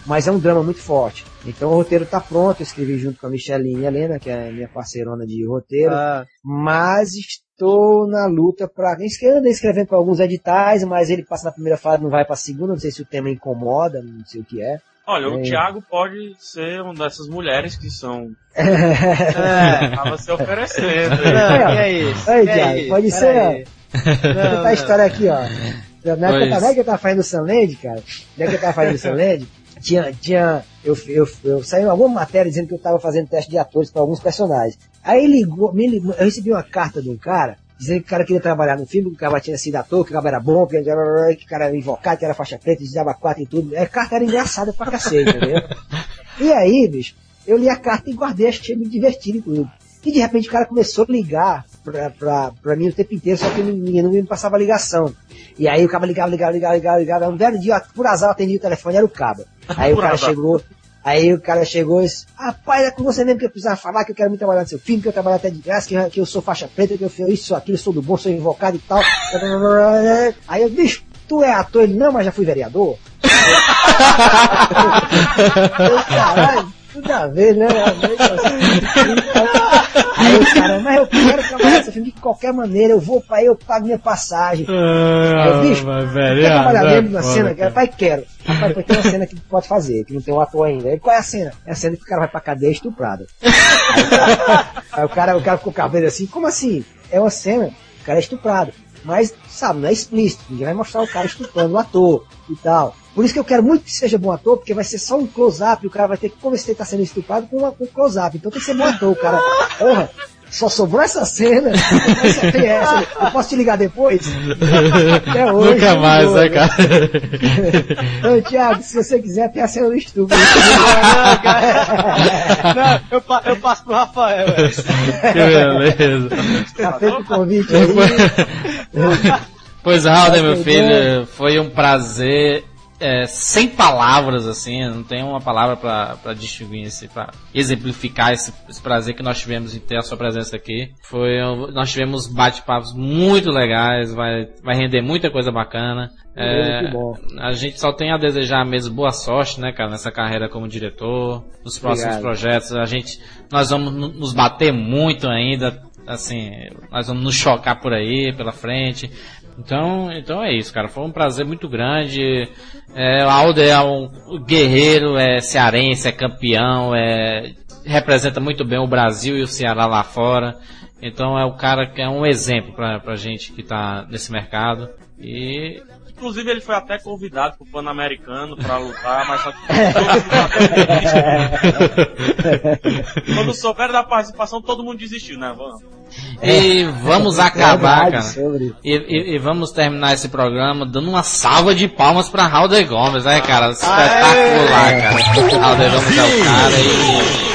Mas é um drama muito forte. Então o roteiro está pronto, eu escrevi junto com a Micheline Helena, que é minha parceirona de roteiro Ah, mas estou na luta para andei escrevendo para alguns editais, mas ele passa na primeira fase, não vai para a segunda, não sei se o tema incomoda, não sei o que é. Olha, o É. Thiago pode ser uma dessas mulheres que são. é. Tava se oferecendo. Não, que é isso? Aí, que é Thiago, isso? pode Pera ser, aí. Vou Não, contar a história aqui, ó. Na época, na época que eu tava fazendo o Sunland, cara, na época que eu tava fazendo o Sunland, tinha, tinha, eu, eu, eu saiu alguma matéria dizendo que eu tava fazendo teste de atores para alguns personagens. Aí ligou, me ligou, eu recebi uma carta de um cara, dizendo que o cara queria trabalhar no filme, que o cara tinha sido ator, que o cara era bom, que, que o cara era invocado, que era faixa preta, dizia quatro e tudo. A carta era engraçada pra cacete, entendeu? E aí, bicho, eu li a carta e guardei, achei me divertido e tudo. E de repente o cara começou a ligar pra, pra, pra mim o tempo inteiro, só que ninguém não me passava ligação. E aí o cara ligava, ligava, ligava, ligava, ligava. Um belo dia, por azar, eu atendi o telefone, era o cabo. Aí o cara chegou, aí o cara chegou e disse, rapaz, é com você mesmo que eu precisava falar, que eu quero muito trabalhar no seu filme, que eu trabalho até de graça, que eu, que eu sou faixa preta, que eu fiz isso, aquilo, sou do bom, sou invocado e tal. Aí eu, bicho, tu é ator? Ele, não, mas já fui vereador. Eu, caralho, tudo a ver, né? Aí o cara, mas eu quero trabalhar nesse filme de qualquer maneira, eu vou pra aí, eu pago minha passagem. Aí eu, bicho, quer velho, trabalhar ah, mesmo na cena? cara. Rapaz, quero. Rapaz, tem uma cena que pode fazer, que não tem um ator ainda. Ele, qual é a cena? É a cena que o cara vai pra cadeia estuprado. Aí o cara, aí o cara, o cara ficou cabelo assim, como assim? É uma cena, o cara é estuprado. Mas, sabe, não é explícito. Ninguém vai mostrar o cara estuprando o ator e tal. Por isso que eu quero muito que seja bom ator, porque vai ser só um close-up e o cara vai ter que convencer que ele tá sendo estuprado com, uma- com um close-up. Então tem que ser bom ator, cara. Porra, só sobrou essa cena. Essa tem essa. Eu posso te ligar depois? Até hoje. Nunca mais, né, cara? Então, Thiago, se você quiser, tem a cena do estupro. Não, cara. Não, eu, pa- eu passo pro Rafael. que beleza. Tá feito o convite aí. Pois, Halder, meu Tá filho, foi um prazer é, sem palavras, assim, não tem uma palavra pra distinguir, esse, pra exemplificar esse, esse prazer que nós tivemos em ter a sua presença aqui. Foi, nós tivemos bate-papos muito legais, vai, vai render muita coisa bacana. Bom. a gente só tem a desejar mesmo boa sorte, né, cara, nessa carreira como diretor, nos próximos Obrigado. projetos. A gente, nós vamos no- nos bater muito ainda, assim, nós vamos nos chocar por aí, pela frente. Então, então é isso, cara. Foi um prazer muito grande. É, o Alder é um guerreiro, é cearense, é campeão, é representa muito bem o Brasil e o Ceará lá fora. Então é o cara que é um exemplo pra, pra gente que tá nesse mercado. E Inclusive, ele foi até convidado pro Pan-Americano pra lutar, mas só que. Quando souberam da participação, todo mundo desistiu, né? Vamos. E vamos acabar, Verdade cara. E, e- e vamos terminar esse programa dando uma salva de palmas pra Halder Gomes, né, cara? Espetacular, cara. Halder Gomes é o cara e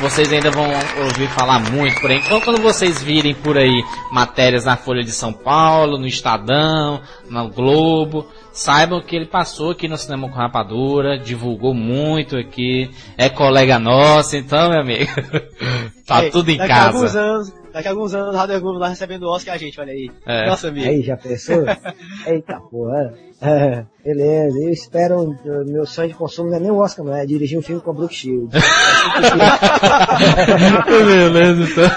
vocês ainda vão ouvir falar muito por aí. Então quando vocês virem por aí matérias na Folha de São Paulo, no Estadão, no Globo, saibam que ele passou aqui no Cinema com Rapadura, divulgou muito aqui, é colega nosso, então, meu amigo, tá Ei, tudo em daqui A alguns casa. anos, daqui a alguns anos, o Rádio Globo lá recebendo o Oscar a gente, olha aí. É. Nossa, amigo. Aí, já pensou? Eita porra. Beleza, eu espero. Meu sonho de consumo não é nem o Oscar, não é dirigir um filme com a Brooke Shield. Beleza, então.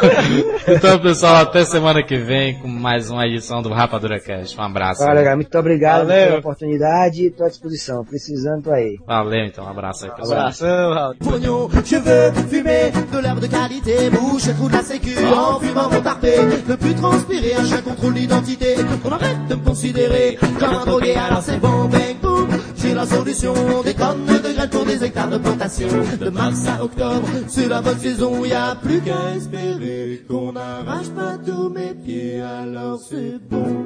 Então, pessoal, até semana que vem com mais uma edição do Rapadura Cast. Um abraço. Olha, cara, muito obrigado Valeu. pela oportunidade e estou à disposição. Precisando, tô aí. Valeu, então. Um abraço aí, pessoal. Abração, Raul. pognon. Je veux fumer de l'herbe de qualité, boucher trou de la sécu en fumant mon tarpé. Ne plus transpirer, un chien contrôle l'identité. On arrête de me considérer comme un drogué, alors c'est bon, J'ai la solution, des tonnes de graines pour des hectares de plantation. De mars à octobre, c'est la bonne saison, y a plus qu'à espérer qu'on n'arrache pas tous mes pieds, alors c'est bon.